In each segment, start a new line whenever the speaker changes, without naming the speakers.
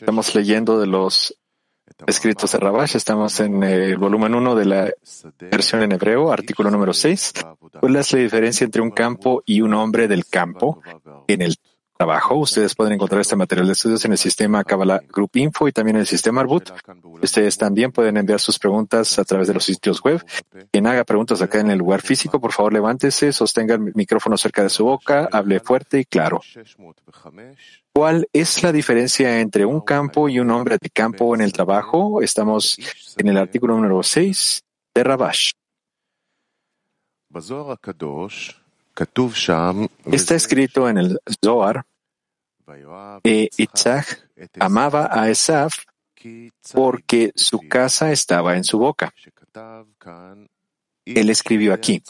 Estamos leyendo de los escritos de Rabash, estamos en el volumen 1 de la versión en hebreo, artículo número 6. ¿Cuál es la diferencia entre un campo y un hombre del campo en el trabajo. Ustedes pueden encontrar este material de estudios en el sistema Kabbalah Group Info y también en el sistema Arbut. Ustedes también pueden enviar sus preguntas a través de los sitios web. Quien haga preguntas acá en el lugar físico, por favor levántese, sostenga el micrófono cerca de su boca, hable fuerte y claro. ¿Cuál es la diferencia entre un campo y un hombre de campo en el trabajo? Estamos en el artículo número 6 de Rabash. Está escrito en el Zohar, e Itzhak amaba a Esaf porque su casa estaba en su boca. Él escribió aquí,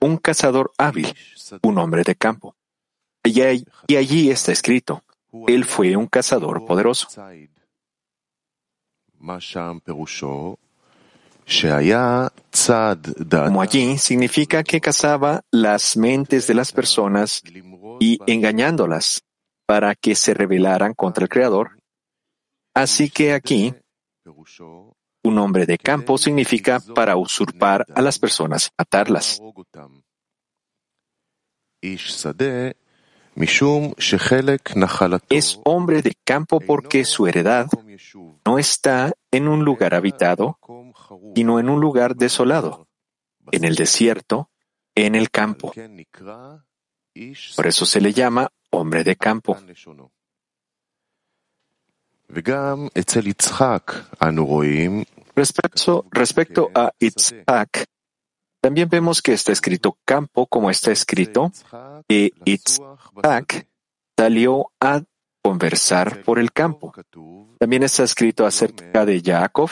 un cazador hábil, un hombre de campo. Y allí está escrito, él fue un cazador poderoso. Como allí significa que cazaba las mentes de las personas y engañándolas para que se rebelaran contra el Creador. Así que aquí, un hombre de campo significa para usurpar a las personas, matarlas. Es hombre de campo porque su heredad no está en un lugar habitado, sino en un lugar desolado, en el desierto, en el campo. Por eso se le llama hombre de campo. Respecto, respecto a Itzhak, también vemos que está escrito campo como está escrito, y Itzhak salió a conversar por el campo. También está escrito acerca de Jacob,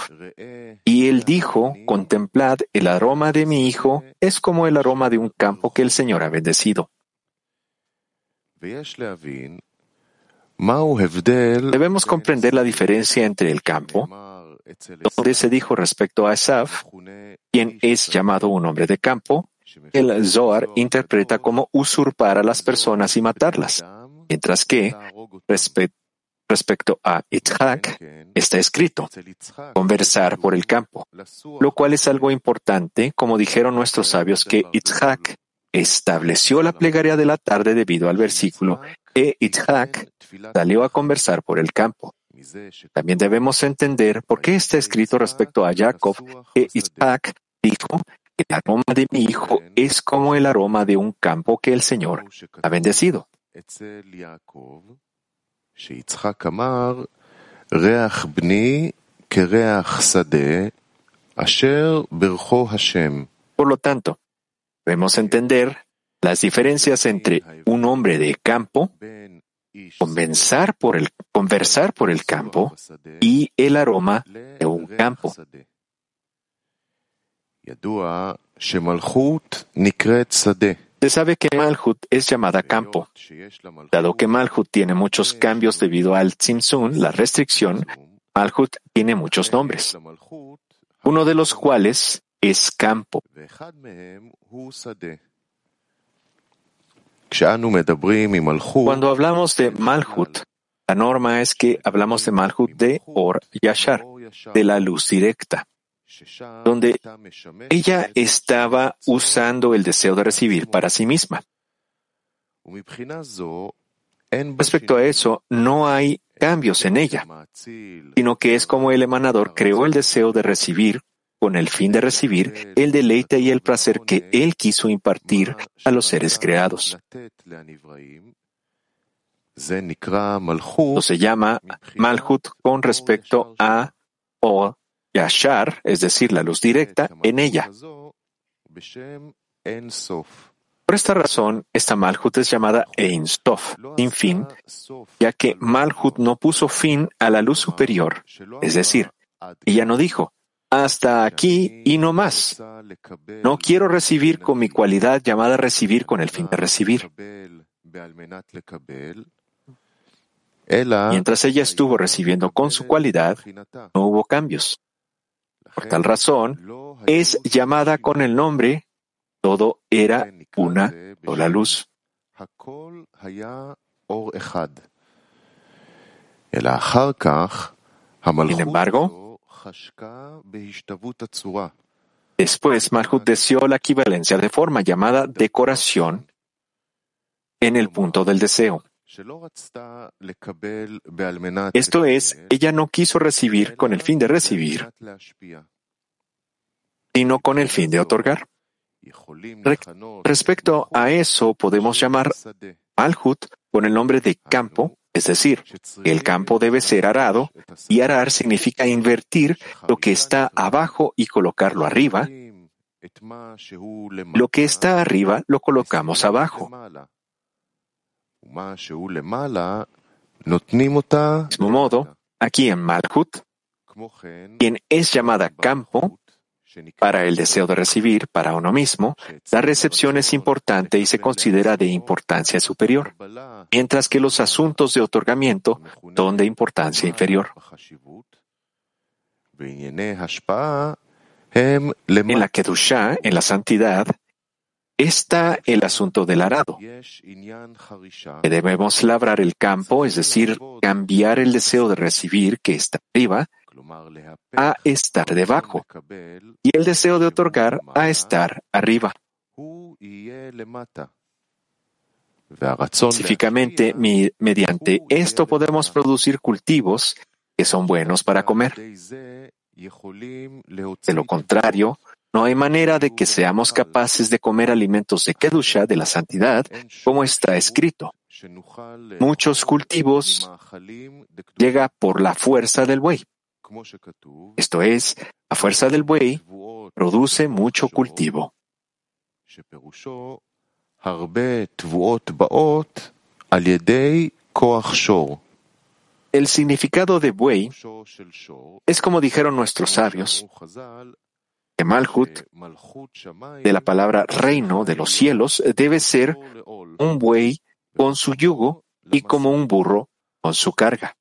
y él dijo, contemplad, el aroma de mi hijo es como el aroma de un campo que el Señor ha bendecido. Debemos comprender la diferencia entre el campo, donde se dijo respecto a Asaf, quien es llamado un hombre de campo, el Zohar interpreta como usurpar a las personas y matarlas, mientras que respecto a Itzhak está escrito conversar por el campo, lo cual es algo importante, como dijeron nuestros sabios que Itzhak estableció la plegaria de la tarde debido al versículo e Itzhak salió a conversar por el campo. También debemos entender por qué está escrito respecto a Jacob que Isaac dijo, el aroma de mi hijo es como el aroma de un campo que el Señor ha bendecido. Por lo tanto, debemos entender las diferencias entre un hombre de campo conversar por el, conversar por el campo y el aroma de un campo. Se sabe que Malhut es llamada campo. Dado que Malhut tiene muchos cambios debido al Tzimtzun, la restricción, Malhut tiene muchos nombres, uno de los cuales es campo. Cuando hablamos de Malhut, la norma es que hablamos de Malhut de Or Yashar, de la luz directa, donde ella estaba usando el deseo de recibir para sí misma. Respecto a eso, no hay cambios en ella, sino que es como el emanador creó el deseo de recibir con el fin de recibir el deleite y el placer que Él quiso impartir a los seres creados. se llama Malhut con respecto a O Yashar, es decir, la luz directa, en ella. Por esta razón, esta Malhut es llamada Ein Sof, sin fin, ya que Malhut no puso fin a la luz superior, es decir, ella no dijo, hasta aquí y no más. No quiero recibir con mi cualidad llamada recibir con el fin de recibir. Mientras ella estuvo recibiendo con su cualidad, no hubo cambios. Por tal razón, es llamada con el nombre, todo era una sola luz. Sin embargo, después Malhut deseó la equivalencia de forma llamada decoración en el punto del deseo. Esto es, ella no quiso recibir con el fin de recibir, sino con el fin de otorgar. respecto a eso, podemos llamar Malhut con el nombre de campo, es decir, el campo debe ser arado, y arar significa invertir lo que está abajo y colocarlo arriba. Lo que está arriba lo colocamos abajo mismo modo, aquí en Malhut, quien es llamada campo, para el deseo de recibir para uno mismo, la recepción es importante y se considera de importancia superior, mientras que los asuntos de otorgamiento son de importancia inferior. En la Kedusha, en la santidad, está el asunto del arado. Debemos labrar el campo, es decir, cambiar el deseo de recibir que está arriba a estar debajo y el deseo de otorgar a estar arriba. Específicamente, mediante esto podemos producir cultivos que son buenos para comer. De lo contrario, no hay manera de que seamos capaces de comer alimentos de Kedusha, de la santidad, como está escrito. Muchos cultivos llega por la fuerza del buey. Esto es, la fuerza del buey produce mucho cultivo. El significado de buey es como dijeron nuestros sabios, que Malhut, de la palabra reino de los cielos, debe ser un buey con su yugo y como un burro con su carga.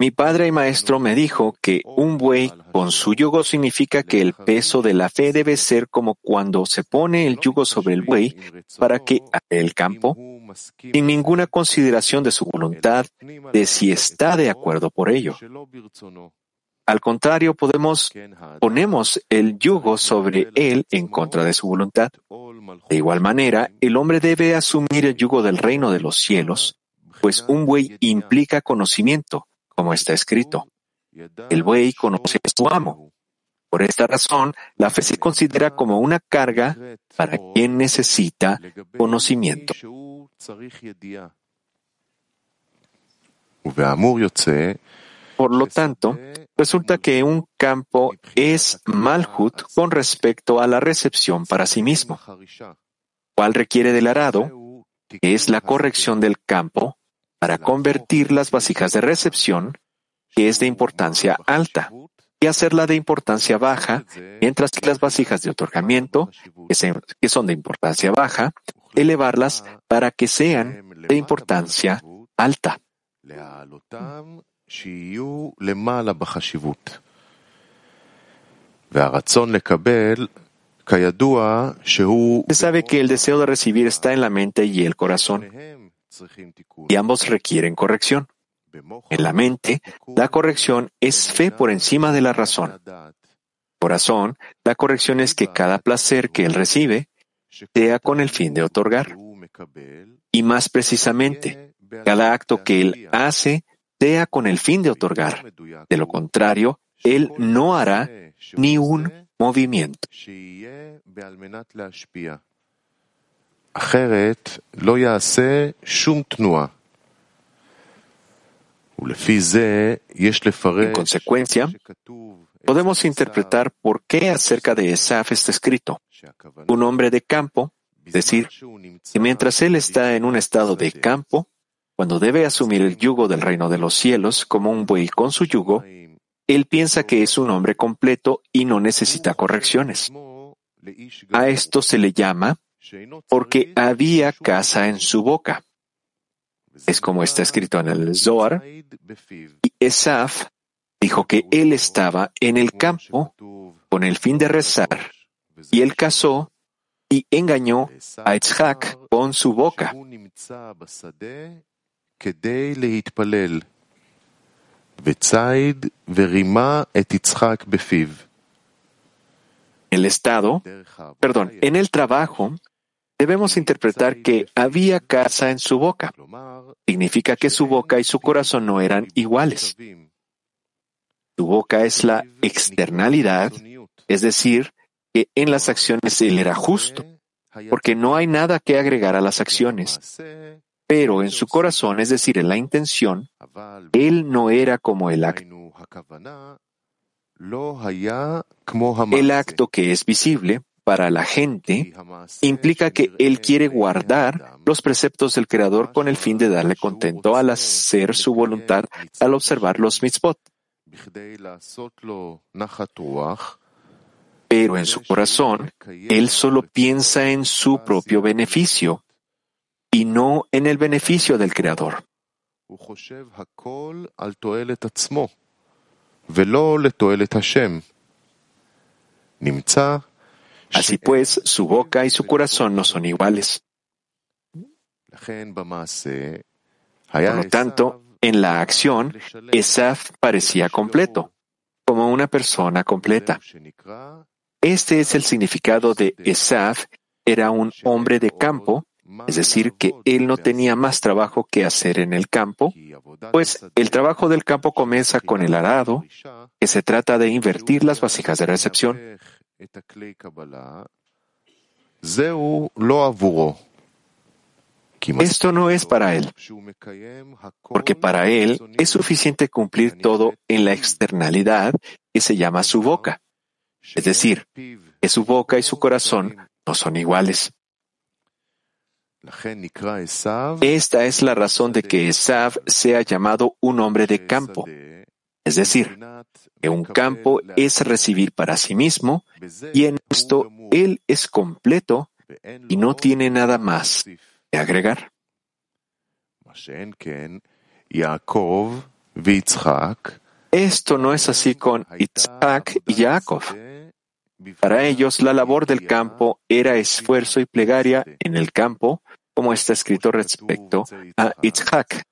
Mi padre y maestro me dijo que un buey con su yugo significa que el peso de la fe debe ser como cuando se pone el yugo sobre el buey para que el campo, sin ninguna consideración de su voluntad, de si está de acuerdo por ello. Al contrario, podemos, ponemos el yugo sobre él en contra de su voluntad. De igual manera, el hombre debe asumir el yugo del reino de los cielos, pues un buey implica conocimiento, como está escrito. El buey conoce a su amo. Por esta razón, la fe se considera como una carga para quien necesita conocimiento. Por lo tanto, resulta que un campo es malhut con respecto a la recepción para sí mismo, cual requiere del arado, es la corrección del campo para convertir las vasijas de recepción, que es de importancia alta, y hacerla de importancia baja, mientras que las vasijas de otorgamiento, que son de importancia baja, elevarlas para que sean de importancia alta. Se sabe que el deseo de recibir está en la mente y el corazón y ambos requieren corrección. En la mente, la corrección es fe por encima de la razón. Corazón, la corrección es que cada placer que él recibe sea con el fin de otorgar. Y más precisamente, cada acto que él hace sea con el fin de otorgar. De lo contrario, él no hará ni un movimiento. En consecuencia, podemos interpretar por qué acerca de Esaf está escrito. Un hombre de campo, es decir, que mientras él está en un estado de campo, cuando debe asumir el yugo del reino de los cielos como un buey con su yugo, él piensa que es un hombre completo y no necesita correcciones. A esto se le llama porque había casa en su boca. Es como está escrito en el Zohar, y Esaf dijo que él estaba en el campo con el fin de rezar, y él casó y engañó a Itzhak con su boca. El estado, perdón, en el trabajo, debemos interpretar que había casa en su boca. Significa que su boca y su corazón no eran iguales. Su boca es la externalidad, es decir, que en las acciones él era justo, porque no hay nada que agregar a las acciones. Pero en su corazón, es decir, en la intención, él no era como el acto. El acto que es visible para la gente implica que él quiere guardar los preceptos del Creador con el fin de darle contento al hacer su voluntad al observar los mitzvot. Pero en su corazón él solo piensa en su propio beneficio y no en el beneficio del Creador. Así pues, su boca y su corazón no son iguales. Por lo tanto, en la acción, Esaf parecía completo, como una persona completa. Este es el significado de Esaf, era un hombre de campo, es decir, que él no tenía más trabajo que hacer en el campo, pues el trabajo del campo comienza con el arado, que se trata de invertir las vasijas de recepción. Esto no es para él, porque para él es suficiente cumplir todo en la externalidad que se llama su boca. Es decir, que su boca y su corazón no son iguales. Esta es la razón de que Esav sea llamado un hombre de campo. Es decir, que un campo es recibir para sí mismo y en esto él es completo y no tiene nada más que agregar. Esto no es así con Isaac y Jacob. Para ellos, la labor del campo era esfuerzo y plegaria en el campo, como está escrito respecto a Itzhak.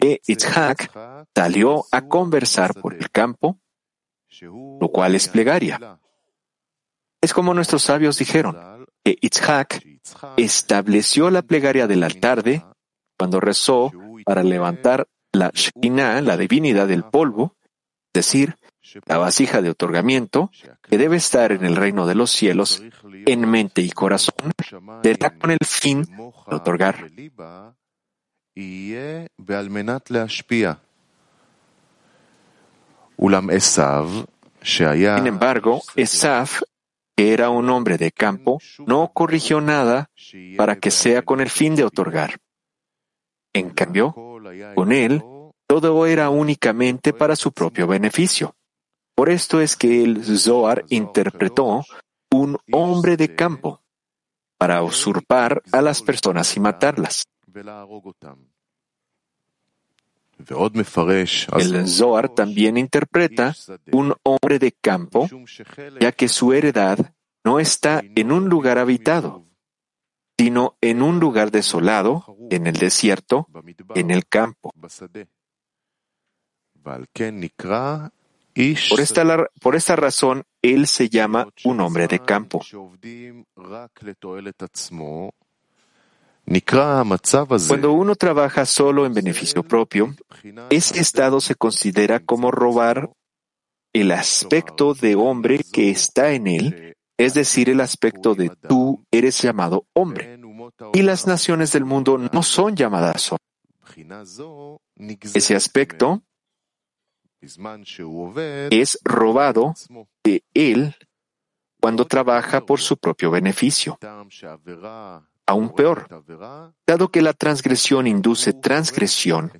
E Itzhak salió a conversar por el campo, lo cual es plegaria. Es como nuestros sabios dijeron, que Itzhak estableció la plegaria de la tarde cuando rezó para levantar la Shekinah, la divinidad del polvo, es decir, la vasija de otorgamiento, que debe estar en el reino de los cielos, en mente y corazón, será con el fin de otorgar. Sin embargo, Esaf, que era un hombre de campo, no corrigió nada para que sea con el fin de otorgar. En cambio, con él, todo era únicamente para su propio beneficio. Por esto es que el Zohar interpretó un hombre de campo para usurpar a las personas y matarlas. El Zohar también interpreta un hombre de campo, ya que su heredad no está en un lugar habitado, sino en un lugar desolado, en el desierto, en el campo. Por esta, por esta razón, él se llama un hombre de campo. Cuando uno trabaja solo en beneficio propio, ese estado se considera como robar el aspecto de hombre que está en él, es decir, el aspecto de tú eres llamado hombre. Y las naciones del mundo no son llamadas hombre. Ese aspecto es robado de él cuando trabaja por su propio beneficio. Aún peor, dado que la transgresión induce transgresión,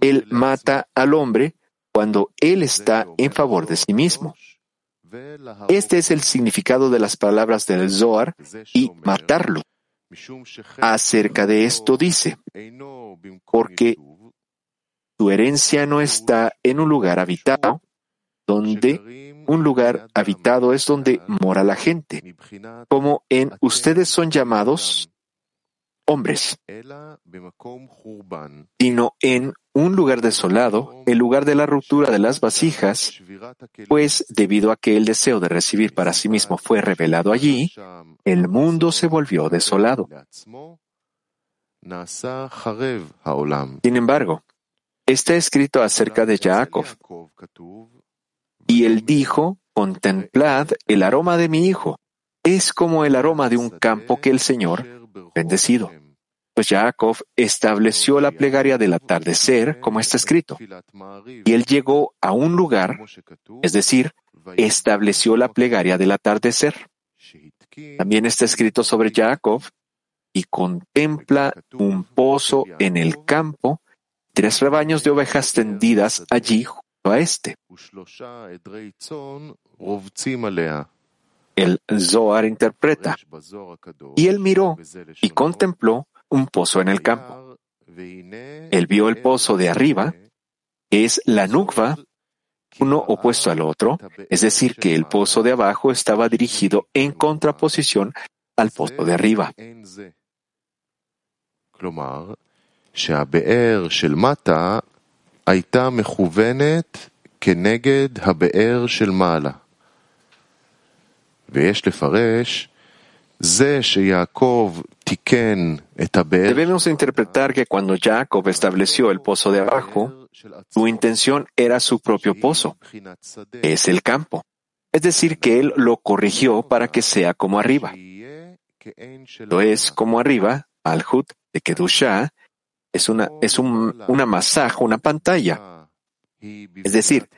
él mata al hombre cuando él está en favor de sí mismo. Este es el significado de las palabras del Zohar y matarlo. Acerca de esto dice, porque tu herencia no está en un lugar habitado, donde un lugar habitado es donde mora la gente, como en ustedes son llamados hombres, sino en un lugar desolado, el lugar de la ruptura de las vasijas, pues debido a que el deseo de recibir para sí mismo fue revelado allí, el mundo se volvió desolado. Sin embargo, está escrito acerca de Jacob, y él dijo, contemplad el aroma de mi hijo, es como el aroma de un campo que el Señor bendecido. Pues Jacob estableció la plegaria del atardecer, como está escrito. Y él llegó a un lugar, es decir, estableció la plegaria del atardecer. También está escrito sobre Jacob y contempla un pozo en el campo, tres rebaños de ovejas tendidas allí a este. El Zohar interpreta, y él miró y contempló un pozo en el campo. Él vio el pozo de arriba, que es la Nukva, uno opuesto al otro, es decir, que el pozo de abajo estaba dirigido en contraposición al pozo de arriba. Debemos interpretar que cuando Jacob estableció el pozo de abajo, su intención era su propio pozo, es el campo. Es decir, que él lo corrigió para que sea como arriba. Lo es como arriba, al Hut de Kedusha, es una, es un, una masaje, una pantalla. Es decir,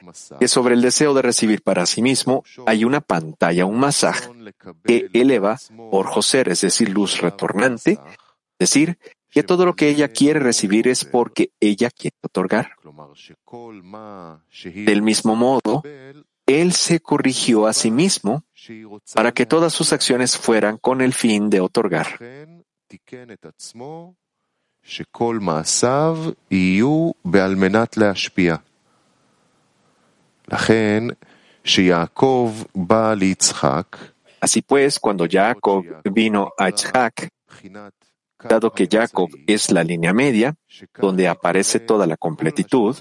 que sobre el deseo de recibir para sí mismo hay una pantalla, un masaje, que eleva por Joser, es decir, luz retornante, es decir, que todo lo que ella quiere recibir es porque ella quiere otorgar. Del mismo modo, él se corrigió a sí mismo para que todas sus acciones fueran con el fin de otorgar. Así pues, cuando Jacob vino a Yitzhak, dado que Jacob es la línea media, donde aparece toda la completitud,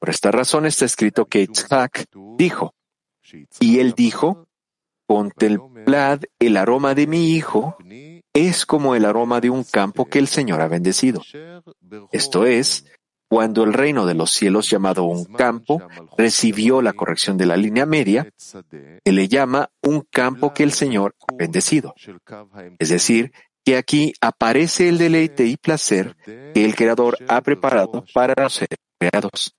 por esta razón está escrito que Yitzhak dijo, y él dijo, contemplad el aroma de mi hijo, es como el aroma de un campo que el Señor ha bendecido. Esto es, cuando el reino de los cielos llamado un campo recibió la corrección de la línea media, él le llama un campo que el Señor ha bendecido. Es decir, que aquí aparece el deleite y placer que el Creador ha preparado para los seres creados.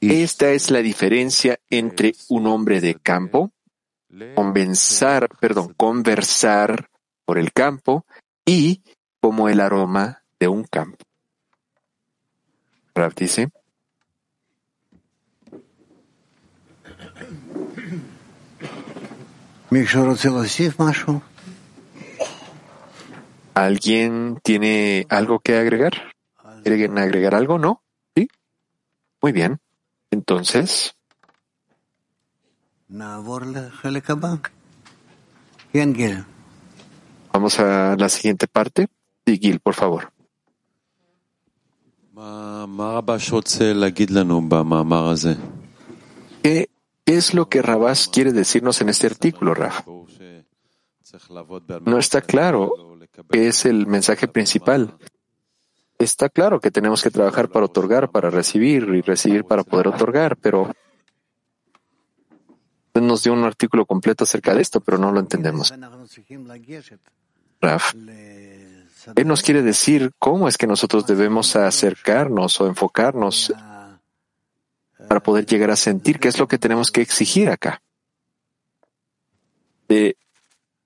Esta es la diferencia entre un hombre de campo, conversar, perdón, conversar por el campo y como el aroma de un campo. Rav dice. ¿Alguien tiene algo que agregar? ¿Quieren agregar algo? ¿No? ¿Sí? Muy bien. Entonces, vamos a la siguiente parte. Sí, Gil, por favor. ¿Qué es lo que Rabás quiere decirnos en este artículo, Raf? No está claro qué es el mensaje principal. Está claro que tenemos que trabajar para otorgar, para recibir y recibir para poder otorgar, pero nos dio un artículo completo acerca de esto, pero no lo entendemos. Raf, él nos quiere decir cómo es que nosotros debemos acercarnos o enfocarnos para poder llegar a sentir qué es lo que tenemos que exigir acá.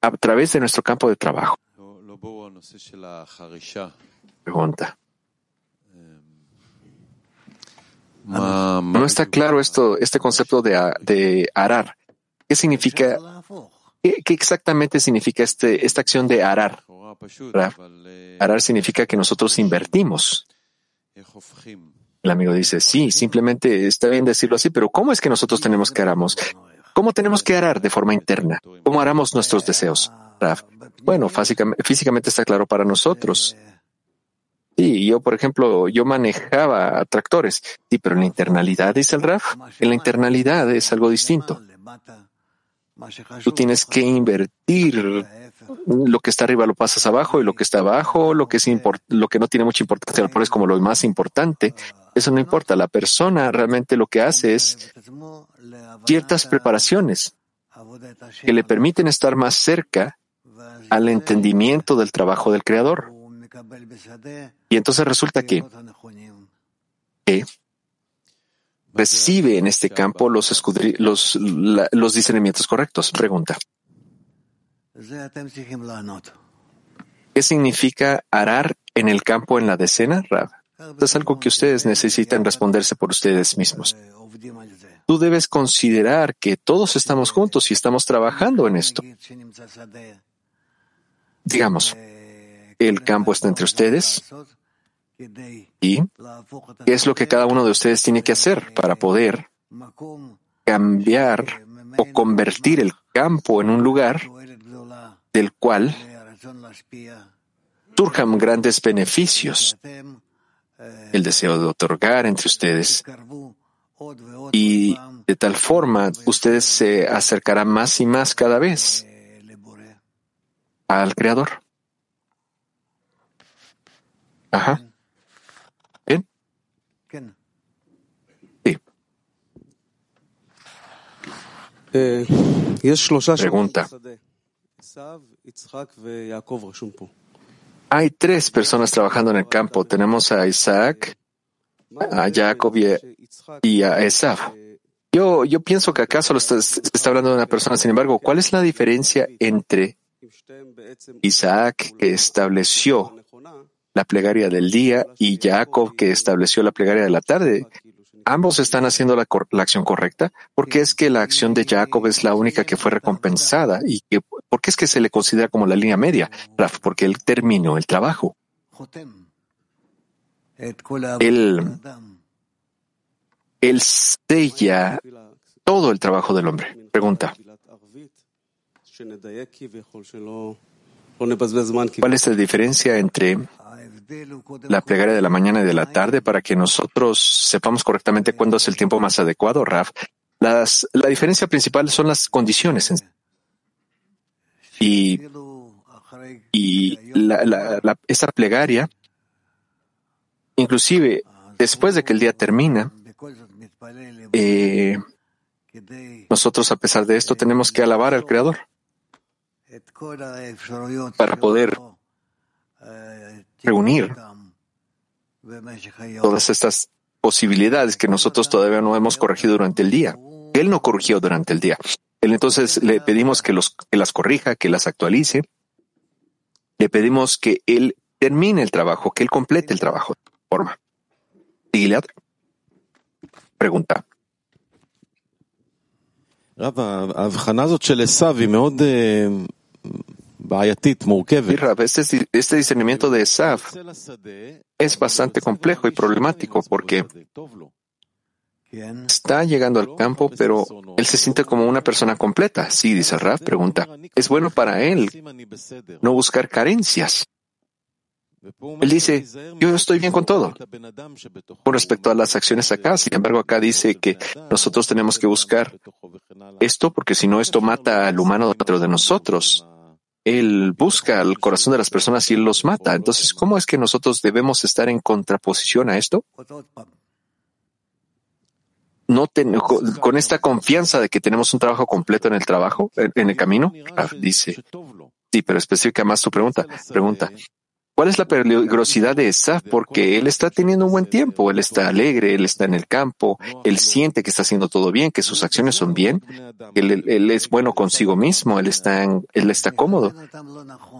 a través de nuestro campo de trabajo. Pregunta. No está claro esto, este concepto de, de arar. ¿Qué significa? ¿Qué, exactamente significa este, esta acción de arar? Arar significa que nosotros invertimos. El amigo dice, sí, simplemente está bien decirlo así, pero ¿cómo es que nosotros tenemos que aramos? ¿Cómo tenemos que arar de forma interna? ¿Cómo aramos nuestros deseos? Bueno, físicamente está claro para nosotros. Sí, yo, por ejemplo, yo manejaba tractores. Sí, pero en la internalidad, dice el Raf, en la internalidad es algo distinto. Tú tienes que invertir lo que está arriba lo pasas abajo y lo que está abajo, lo que es lo que no tiene mucha importancia lo pones como lo más importante. Eso no importa. La persona realmente lo que hace es ciertas preparaciones que le permiten estar más cerca al entendimiento del trabajo del creador. Y entonces resulta que, recibe en este campo los discernimientos correctos. Pregunta. ¿Qué significa arar en el campo en la decena, Rab? es algo que ustedes necesitan responderse por ustedes mismos. Tú debes considerar que todos estamos juntos y estamos trabajando en esto. Digamos, el campo está entre ustedes y qué es lo que cada uno de ustedes tiene que hacer para poder cambiar o convertir el campo en un lugar del cual surjan grandes beneficios, el deseo de otorgar entre ustedes. Y de tal forma ustedes se acercarán más y más cada vez al Creador. Ajá. ¿Bien? Sí. Eh, Pregunta. Hay tres personas trabajando en el campo. Tenemos a Isaac, a Jacob y a Esav. Yo, yo pienso que acá solo se está hablando de una persona. Sin embargo, ¿cuál es la diferencia entre Isaac, que estableció la plegaria del día, y Jacob, que estableció la plegaria de la tarde? ambos están haciendo la, acción correcta, porque es que la acción de Jacob es la única que fue recompensada y que, ¿por qué es que se le considera como la línea media? Raf, porque él terminó el trabajo. Él sella todo el trabajo del hombre. Pregunta. ¿Cuál es la diferencia entre la plegaria de la mañana y de la tarde para que nosotros sepamos correctamente cuándo es el tiempo más adecuado, Raf. La diferencia principal son las condiciones. Y, y la, esa plegaria, inclusive después de que el día termina, eh, nosotros a pesar de esto tenemos que alabar al Creador para poder reunir todas estas posibilidades que nosotros todavía no hemos corregido durante el día. Él no corrigió durante el día. Él entonces le pedimos que, los, que las corrija, que las actualice. Le pedimos que él termine el trabajo, que él complete el trabajo. Forma. Gilead pregunta. Este, este discernimiento de Saf es bastante complejo y problemático porque está llegando al campo, pero él se siente como una persona completa. Sí, dice Raf, pregunta. Es bueno para él no buscar carencias. Él dice, yo estoy bien con todo. Con respecto a las acciones acá, sin embargo, acá dice que nosotros tenemos que buscar esto porque si no, esto mata al humano dentro de nosotros. Él busca el corazón de las personas y él los mata. Entonces, ¿cómo es que nosotros debemos estar en contraposición a esto? No con, esta confianza de que tenemos un trabajo completo en el trabajo, en, el camino, dice. Sí, pero específica más tu pregunta. Pregunta. ¿Cuál es la peligrosidad de Esaf? Porque él está teniendo un buen tiempo, él está alegre, él está en el campo, él siente que está haciendo todo bien, que sus acciones son bien, él, él es bueno consigo mismo, él está, él está cómodo.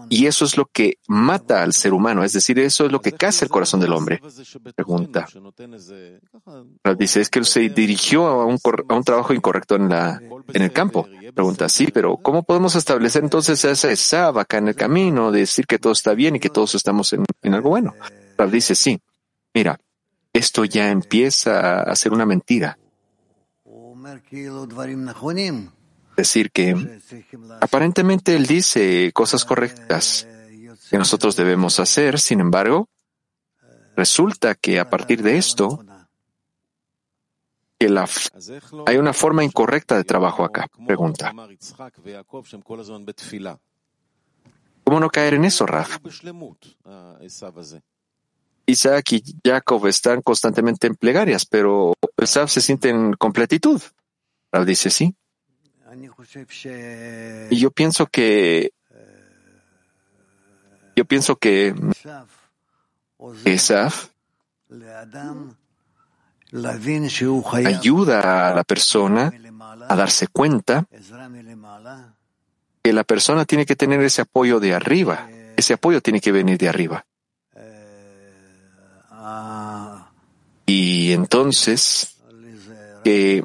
Y eso es lo que mata al ser humano, es decir, eso es lo que caza el corazón del hombre. Pregunta. Dice, es que él se dirigió a un, a un trabajo incorrecto en, la, en el campo. Pregunta, sí, pero ¿cómo podemos establecer entonces esa Esaf acá en el camino, de decir que todo está bien y que todos está estamos en, algo bueno. Rav dice, sí, mira, esto ya empieza a ser una mentira. Decir que aparentemente él dice cosas correctas que nosotros debemos hacer, sin embargo, resulta que a partir de esto, hay una forma incorrecta de trabajo acá. Pregunta. ¿Cómo no caer en eso, Raf? Isaac y Jacob están constantemente en plegarias, pero Esaf se siente en completitud. Raf dice sí. Y yo pienso que yo pienso que Esaf ayuda a la persona a darse cuenta la persona tiene que tener ese apoyo de arriba. Ese apoyo tiene que venir de arriba. Y entonces, que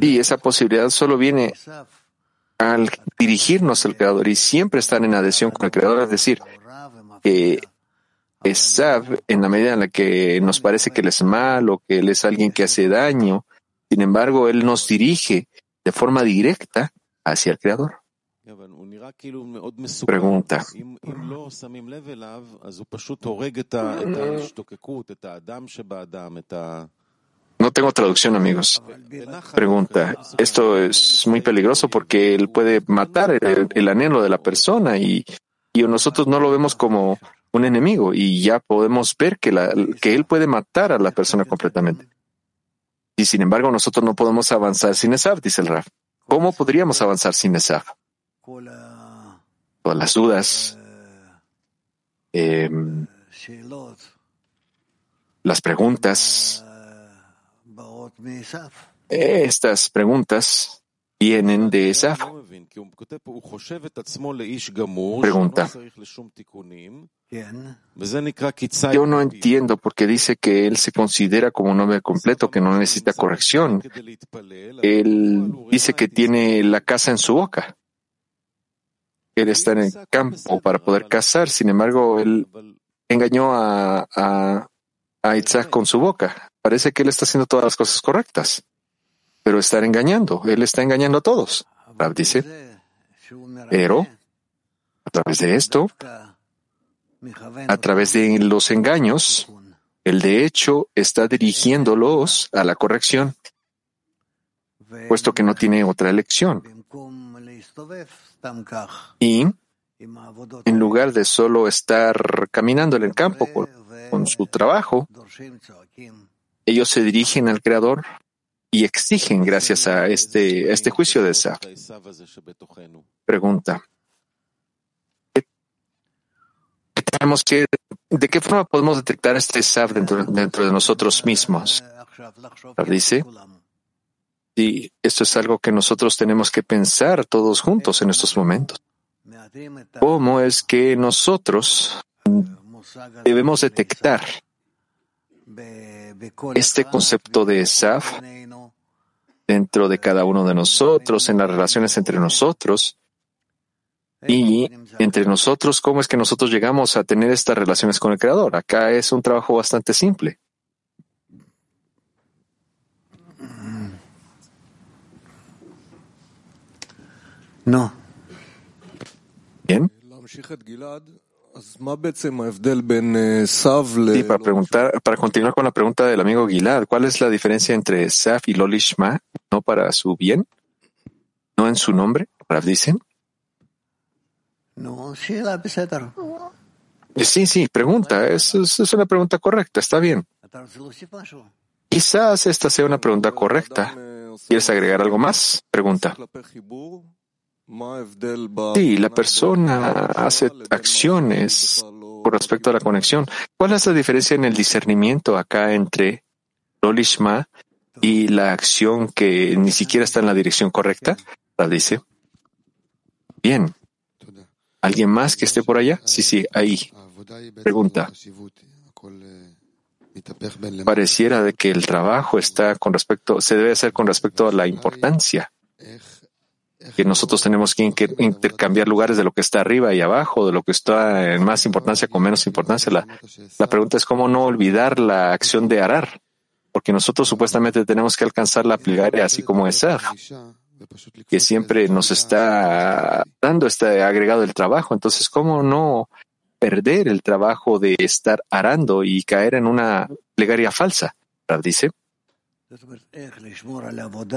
y esa posibilidad solo viene al dirigirnos al Creador y siempre estar en adhesión con el Creador, es decir, que en la medida en la que nos parece que Él es malo, que Él es alguien que hace daño, sin embargo, Él nos dirige de forma directa hacia el Creador. Pregunta. No tengo traducción, amigos. Pregunta. Esto es muy peligroso porque él puede matar el, anhelo de la persona y, y, nosotros no lo vemos como un enemigo y ya podemos ver que, la, que él puede matar a la persona completamente. Y sin embargo, nosotros no podemos avanzar sin Esaf, dice el Raf. ¿Cómo podríamos avanzar sin Esaf? Todas las dudas, em, las preguntas, estas preguntas vienen de Esaf. Pregunta. Yo no entiendo porque dice que él se considera como un hombre completo, que no necesita corrección. Él dice que tiene la casa en su boca. Él está en el campo para poder cazar. Sin embargo, él engañó a, a, a Isaac con su boca. Parece que él está haciendo todas las cosas correctas, pero está engañando. Él está engañando a todos. Rab dice, pero a través de esto, a través de los engaños, él de hecho está dirigiéndolos a la corrección, puesto que no tiene otra elección. Y en lugar de solo estar caminando en el campo con, su trabajo, ellos se dirigen al Creador y exigen gracias a este, este juicio de esa Pregunta. que, ¿De qué forma podemos detectar este SAF dentro, dentro de nosotros mismos? Dice, y esto es algo que nosotros tenemos que pensar todos juntos en estos momentos. ¿Cómo es que nosotros debemos detectar este concepto de SAF dentro de cada uno de nosotros, en las relaciones entre nosotros, y entre nosotros, ¿cómo es que nosotros llegamos a tener estas relaciones con el Creador? Acá es un trabajo bastante simple.
No.
Bien. Sí, para preguntar, para continuar con la pregunta del amigo Gilad, ¿cuál es la diferencia entre Saf y Lolishma? ¿No para su bien? ¿No en su nombre? dicen? Sí, sí, pregunta. Es, es, una pregunta correcta. Está bien. Quizás esta sea una pregunta correcta. ¿Quieres agregar algo más? Pregunta. Sí, la persona hace acciones con respecto a la conexión. ¿Cuál es la diferencia en el discernimiento acá entre Lolishma y la acción que ni siquiera está en la dirección correcta? La dice. Bien. ¿Alguien más que esté por allá? Sí, sí, ahí. Pregunta. Pareciera de que el trabajo está con respecto, se debe hacer con respecto a la importancia que nosotros tenemos que intercambiar lugares de lo que está arriba y abajo, de lo que está en más importancia con menos importancia. La, la pregunta es cómo no olvidar la acción de arar, porque nosotros supuestamente tenemos que alcanzar la plegaria así como Esaf, que siempre nos está dando este agregado del trabajo. Entonces, ¿cómo no perder el trabajo de estar arando y caer en una plegaria falsa? Dice.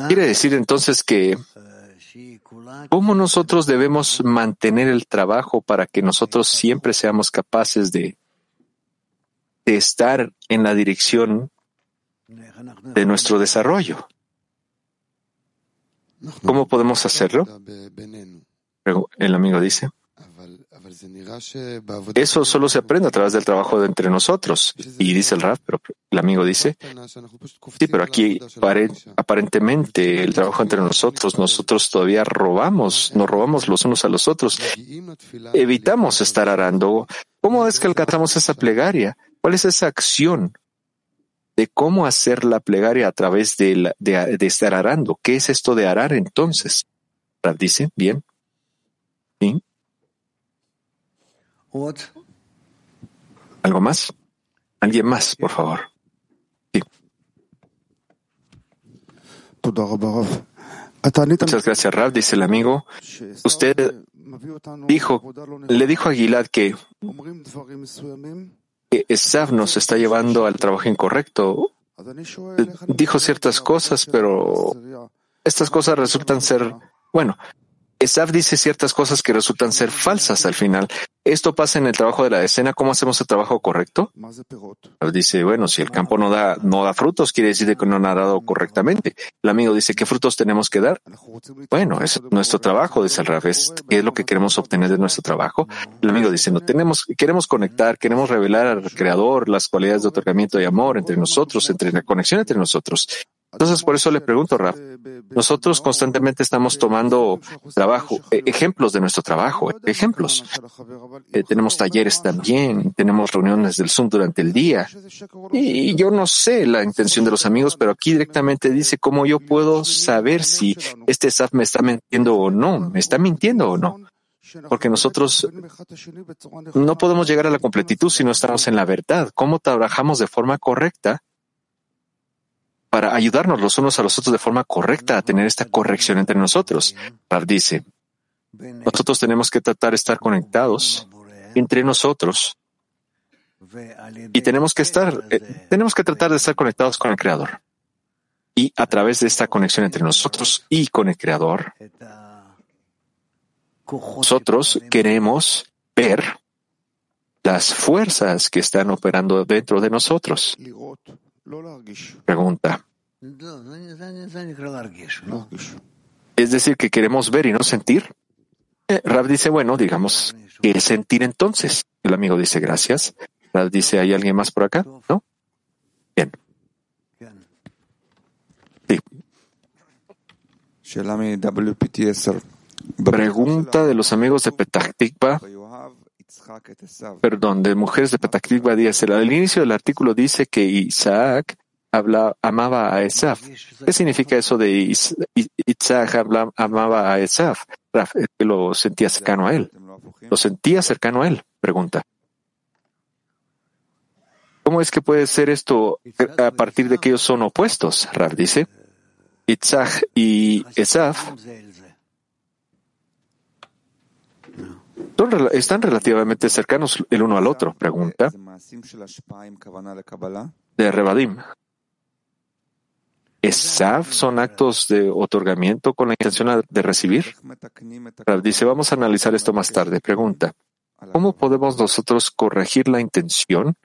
Quiere decir entonces que ¿Cómo nosotros debemos mantener el trabajo para que nosotros siempre seamos capaces de, estar en la dirección de nuestro desarrollo? ¿Cómo podemos hacerlo? El amigo dice. Eso solo se aprende a través del trabajo de entre nosotros. Y dice el Raf, pero el amigo dice, sí, pero aquí aparentemente el trabajo entre nosotros, nosotros todavía robamos, nos robamos los unos a los otros. Evitamos estar arando. ¿Cómo es que alcanzamos esa plegaria? ¿Cuál es esa acción de cómo hacer la plegaria a través de, de, estar arando? ¿Qué es esto de arar entonces? Raf dice, bien. ¿Sí? ¿Algo más? ¿Alguien más, por favor? Sí. Muchas gracias, Rav, dice el amigo. Usted dijo, le dijo a Gilad que, que Esav nos está llevando al trabajo incorrecto. Dijo ciertas cosas, pero estas cosas resultan ser, bueno, Esaf dice ciertas cosas que resultan ser falsas al final. Esto pasa en el trabajo de la escena. ¿Cómo hacemos el trabajo correcto? Dice, bueno, si el campo no da, no da frutos, quiere decir que no ha dado correctamente. El amigo dice, ¿qué frutos tenemos que dar? Bueno, es nuestro trabajo, dice el revés. ¿Qué es lo que queremos obtener de nuestro trabajo? El amigo dice, no tenemos, queremos conectar, queremos revelar al creador las cualidades de otorgamiento y amor entre nosotros, entre la conexión entre nosotros. Entonces, por eso le pregunto, Raf, nosotros constantemente estamos tomando trabajo, e, ejemplos de nuestro trabajo, ejemplos. Eh, tenemos talleres también, tenemos reuniones del Zoom durante el día. Y yo no sé la intención de los amigos, pero aquí directamente dice cómo yo puedo saber si este staff me está mintiendo o no, me está mintiendo o no. Porque nosotros no podemos llegar a la completitud si no estamos en la verdad. ¿Cómo trabajamos de forma correcta? Para ayudarnos los unos a los otros de forma correcta a tener esta corrección entre nosotros. Rav dice, nosotros tenemos que tratar de estar conectados entre nosotros y tenemos que estar, eh, tenemos que tratar de estar conectados con el Creador. Y a través de esta conexión entre nosotros y con el Creador, nosotros queremos ver las fuerzas que están operando dentro de nosotros. Pregunta. Es decir, que queremos ver y no sentir. Eh, Rab dice, bueno, digamos, ¿qué sentir entonces? El amigo dice, gracias. Rab dice, ¿hay alguien más por acá? ¿No? Bien. Sí. Pregunta de los amigos de Petah perdón, de mujeres de Petacliva dice, al inicio del artículo dice que Isaac amaba a Esaf. ¿Qué significa eso de Isaac amaba a Esaf? lo sentía cercano a él. Lo sentía cercano a él, pregunta. ¿Cómo es que puede ser esto a partir de que ellos son opuestos? Raf dice. Isaac y Esaf están relativamente cercanos el uno al otro. Pregunta de Rebadim. ¿Esaf son actos de otorgamiento con la intención de recibir? Dice, vamos a analizar esto más tarde. Pregunta, ¿cómo podemos nosotros corregir la intención?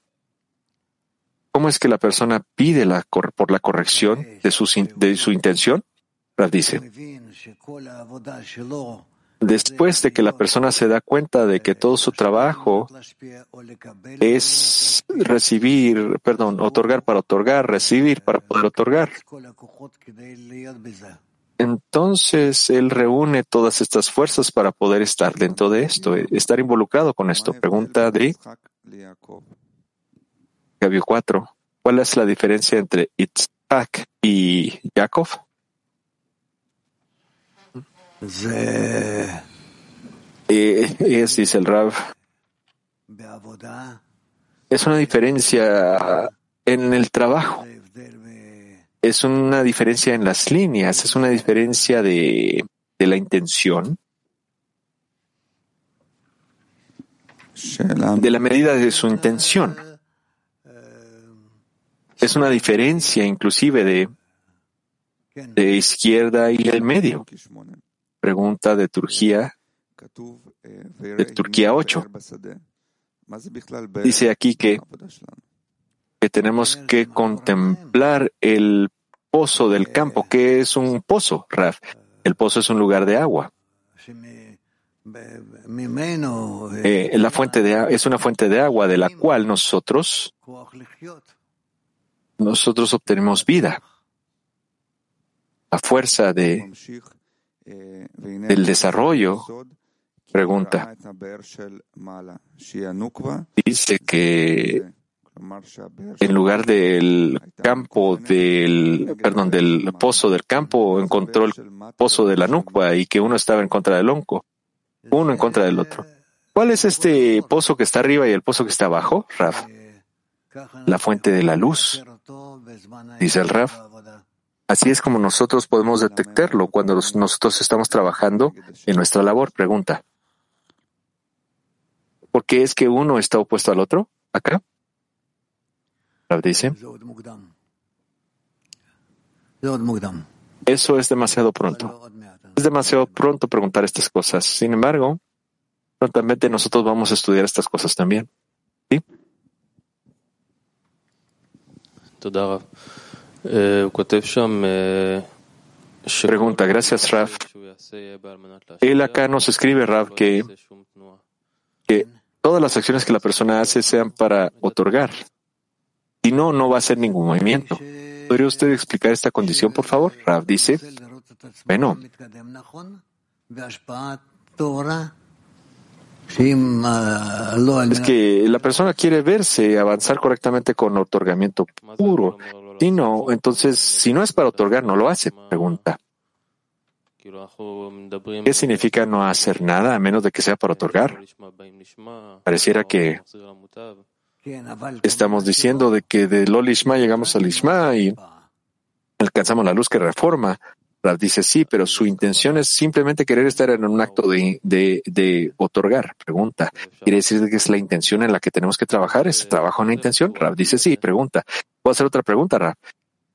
¿Cómo es que la persona pide la, por la corrección de su, de su intención? dice, Después de que la persona se da cuenta de que todo su trabajo es recibir, perdón, otorgar para otorgar, recibir para poder otorgar, entonces él reúne todas estas fuerzas para poder estar dentro de esto, estar involucrado con esto. Pregunta de Gabio 4. ¿Cuál es la diferencia entre Itzhak y Jacob? Eh, es, dice el Rav, es una diferencia en el trabajo, es una diferencia en las líneas, es una diferencia de, de la intención, de la medida de su intención. Es una diferencia inclusive de, de izquierda y el medio. Pregunta de Turquía, de Turquía 8. Dice aquí que, que tenemos que contemplar el pozo del campo. ¿Qué es un pozo, Raf? El pozo es un lugar de agua. Eh, la fuente de, es una fuente de agua de la cual nosotros, nosotros obtenemos vida. La fuerza de, del desarrollo, pregunta, dice que en lugar del campo del, perdón, del pozo del campo, encontró el pozo de la Nukba y que uno estaba en contra del onco, uno en contra del otro. ¿Cuál es este pozo que está arriba y el pozo que está abajo, Raf? La fuente de la luz, dice el Raf. Así es como nosotros podemos detectarlo cuando nosotros estamos trabajando en nuestra labor. Pregunta. ¿Por qué es que uno está opuesto al otro? Acá. dice. Eso es demasiado pronto. Es demasiado pronto preguntar estas cosas. Sin embargo, prontamente nosotros vamos a estudiar estas cosas también. ¿Sí? Pregunta, gracias Raf. Él acá nos escribe, Raf, que, que todas las acciones que la persona hace sean para otorgar. Si no, no va a hacer ningún movimiento. ¿Podría usted explicar esta condición, por favor? Raf dice, bueno, es que la persona quiere verse avanzar correctamente con otorgamiento puro. Entonces, si no es para otorgar, no lo hace. Pregunta. ¿Qué significa no hacer nada a menos de que sea para otorgar? Pareciera que estamos diciendo de que del Olishma llegamos al Ishma y alcanzamos la luz que reforma. dice sí, pero su intención es simplemente querer estar en un acto de, de, otorgar. Pregunta. ¿Quiere decir que es la intención en la que tenemos que trabajar? ¿Es trabajo en la intención? Rab dice sí. Pregunta. ¿Puedo hacer otra pregunta, Rab?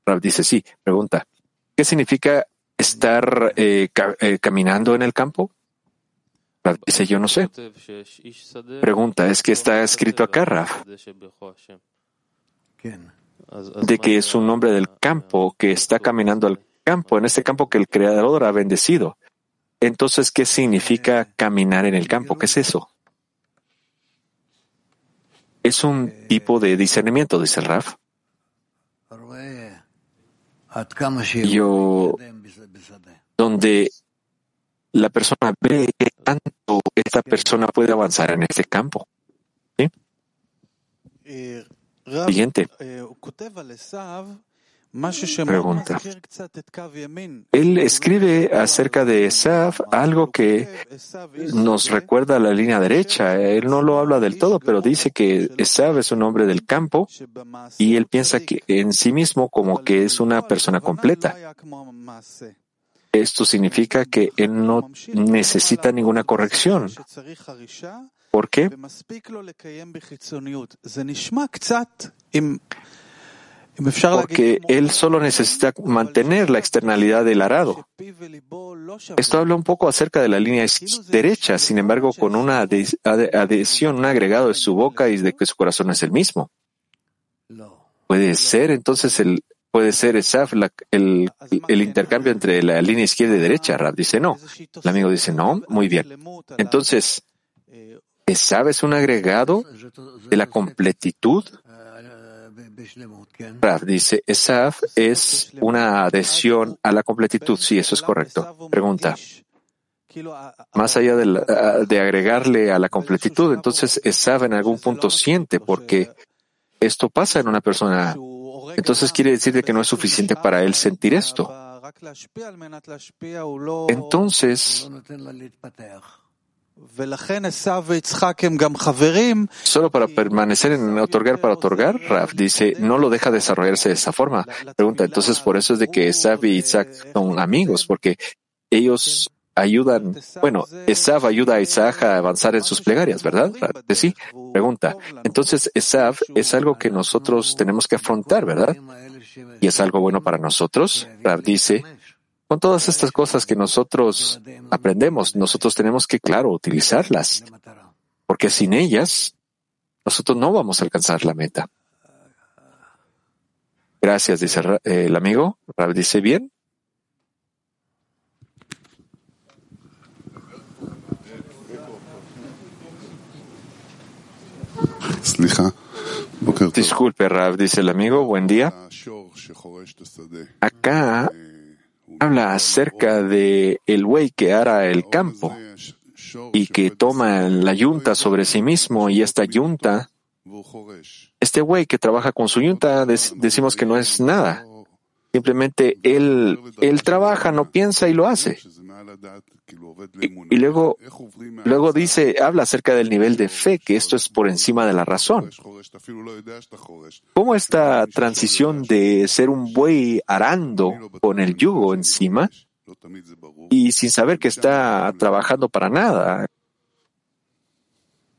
Rab dice sí. Pregunta. ¿Qué significa estar eh, eh, caminando en el campo? dice, yo no sé. Pregunta, es que está escrito acá, Raf, de que es un hombre del campo que está caminando al campo, en este campo que el Creador ha bendecido. Entonces, ¿qué significa caminar en el campo? ¿Qué es eso? Es un tipo de discernimiento, dice el Raf. Yo donde la persona ve que tanto esta persona puede avanzar en este campo. Siguiente. Pregunta. Él escribe acerca de Esav algo que nos recuerda a la línea derecha. Él no lo habla del todo, pero dice que Esav es un hombre del campo y él piensa que en sí mismo como que es una persona completa. Esto significa que él no necesita ninguna corrección. ¿Por qué? Porque él solo necesita mantener la externalidad del arado. Esto habla un poco acerca de la línea derecha, sin embargo, con una adhesión, un agregado de su boca y de que su corazón es el mismo. Puede ser entonces el puede ser Esaf el, el, intercambio entre la línea izquierda y derecha. Rab dice no. El amigo dice no, muy bien. Entonces, Esaf es un agregado de la completitud. Dice Esaf es una adhesión a la completitud. Sí, eso es correcto. Pregunta. Más allá de, de agregarle a la completitud, entonces Esaf en algún punto siente porque esto pasa en una persona entonces quiere decir que no es suficiente para él sentir esto. Entonces, Solo para permanecer en otorgar para otorgar, Raf dice, no lo deja desarrollarse de esa forma. Pregunta, entonces por eso es de que Esav y Isaac son amigos, porque ellos ayudan, bueno, Esav ayuda a Isaac a avanzar en sus plegarias, ¿verdad? Sí. Pregunta. Entonces, Esav es algo que nosotros tenemos que afrontar, ¿verdad? Y es algo bueno para nosotros. Rab dice, con todas estas cosas que nosotros aprendemos, nosotros tenemos que, claro, utilizarlas, porque sin ellas, nosotros no vamos a alcanzar la meta. Gracias, dice el amigo. Rab dice, bien, Disculpe, Rav, dice el amigo, buen día. Acá habla acerca de el buey que ara el campo y que toma la yunta sobre sí mismo y esta yunta, este buey que trabaja con su yunta, decimos que no es nada. Simplemente él, él trabaja, no piensa y lo hace. Y, luego, luego dice, habla acerca del nivel de fe, que esto es por encima de la razón. ¿Cómo esta transición de ser un buey arando con el yugo encima y sin saber que está trabajando para nada?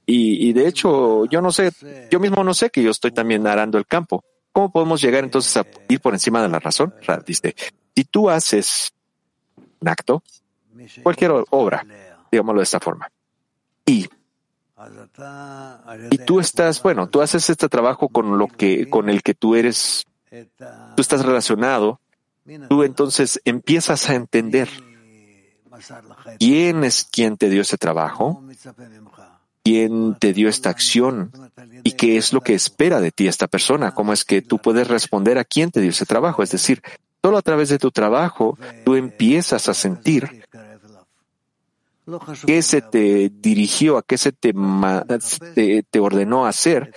Y, y de hecho, yo no sé, yo mismo no sé que yo estoy también arando el campo. ¿Cómo podemos llegar entonces a ir por encima de la razón? Dice, si tú haces un acto, cualquier obra, digámoslo de esta forma, y, y tú estás, bueno, tú haces este trabajo con lo que, con el que tú eres, tú estás relacionado, tú entonces empiezas a entender quién es quien te dio ese trabajo, quién te dio esta acción y qué es lo que espera de ti esta persona, cómo es que tú puedes responder a quién te dio ese trabajo. Es decir, solo a través de tu trabajo tú empiezas a sentir qué se te dirigió, a qué se te, te, ordenó hacer.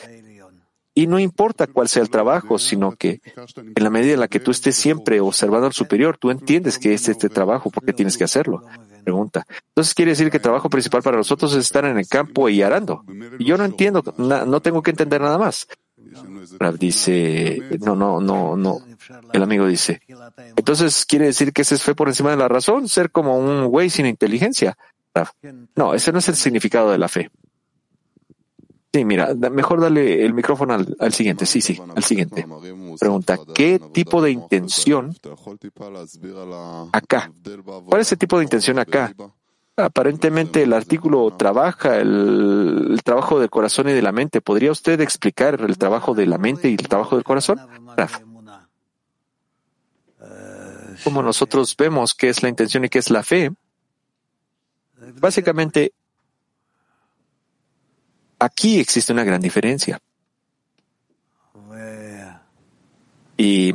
Y no importa cuál sea el trabajo, sino que en la medida en la que tú estés siempre observando al superior, tú entiendes que es este trabajo porque tienes que hacerlo pregunta. Entonces quiere decir que el trabajo principal para nosotros es estar en el campo y arando. Y yo no entiendo, no tengo que entender nada más. dice, no, no, no, no. El amigo dice, entonces quiere decir que ese es fe por encima de la razón, ser como un güey sin inteligencia. No, ese no es el significado de la fe. Sí, mira, mejor dale el micrófono al, siguiente. Sí, sí, al siguiente. Pregunta, ¿qué tipo de intención acá? ¿Cuál es el tipo de intención acá? Aparentemente el artículo trabaja el, trabajo del corazón y de la mente. ¿Podría usted explicar el trabajo de la mente y el trabajo del corazón? Como nosotros vemos qué es la intención y qué es la fe, básicamente Aquí existe una gran diferencia. Y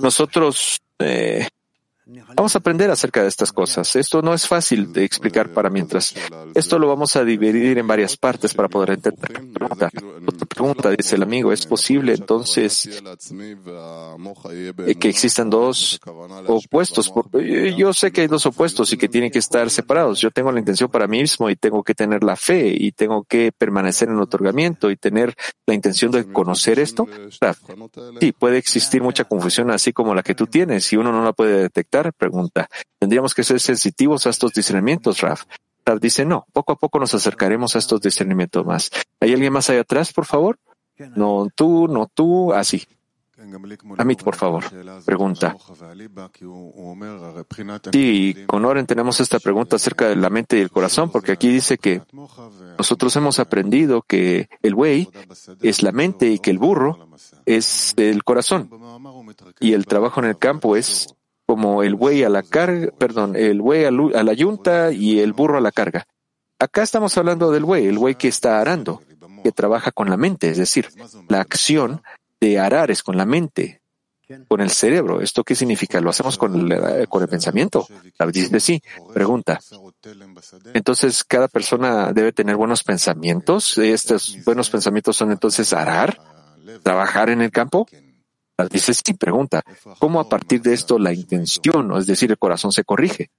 nosotros eh, Vamos a aprender acerca de estas cosas. Esto no es fácil de explicar para mientras. Esto lo vamos a dividir en varias partes para poder entender. Otra pregunta, dice el amigo, ¿es posible entonces que existan dos opuestos? Eh, yo sé que hay dos opuestos y que tienen que estar separados. Yo tengo la intención para mí mismo y tengo que tener la fe y tengo que permanecer en el otorgamiento y tener la intención de conocer esto. Sí, puede existir mucha confusión así como la que tú tienes y uno no la puede detectar Pregunta. ¿Tendríamos que ser sensitivos a estos discernimientos, Raf? Raf dice, no, poco a poco nos acercaremos a estos discernimientos más. ¿Hay alguien más allá atrás, por favor? No tú, no tú, así. Amit, por favor. Pregunta. Sí, con Oren tenemos esta pregunta acerca de la mente y el corazón, porque aquí dice que Nosotros hemos aprendido que el buey es la mente y que el burro es el corazón. Y el trabajo en el campo es como el buey a la carga, perdón, el buey a la yunta y el burro a la carga. Acá estamos hablando del buey, el buey que está arando, que trabaja con la mente, es decir, la acción de arar es con la mente, con el cerebro. ¿Esto qué significa? ¿Lo hacemos con el, con el pensamiento? Sí. Pregunta. Entonces, cada persona debe tener buenos pensamientos. Estos buenos pensamientos son entonces arar, trabajar en el campo. Dice sí. Pregunta. ¿Cómo a partir de esto la intención, es decir, el corazón se corrige?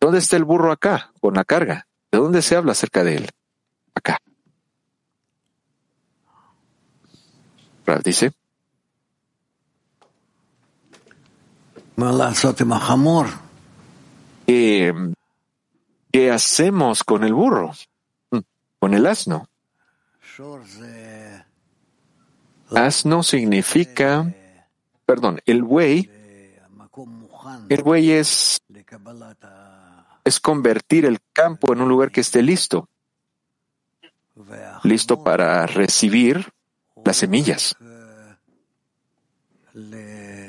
¿Dónde está el burro acá, con la carga? ¿De dónde se habla acerca de él? Acá. dice. ¿Qué, ¿Qué hacemos con el burro? Mm, con el asno. Asno significa, perdón, el buey. El buey es, es convertir el campo en un lugar que esté listo, listo para recibir las semillas.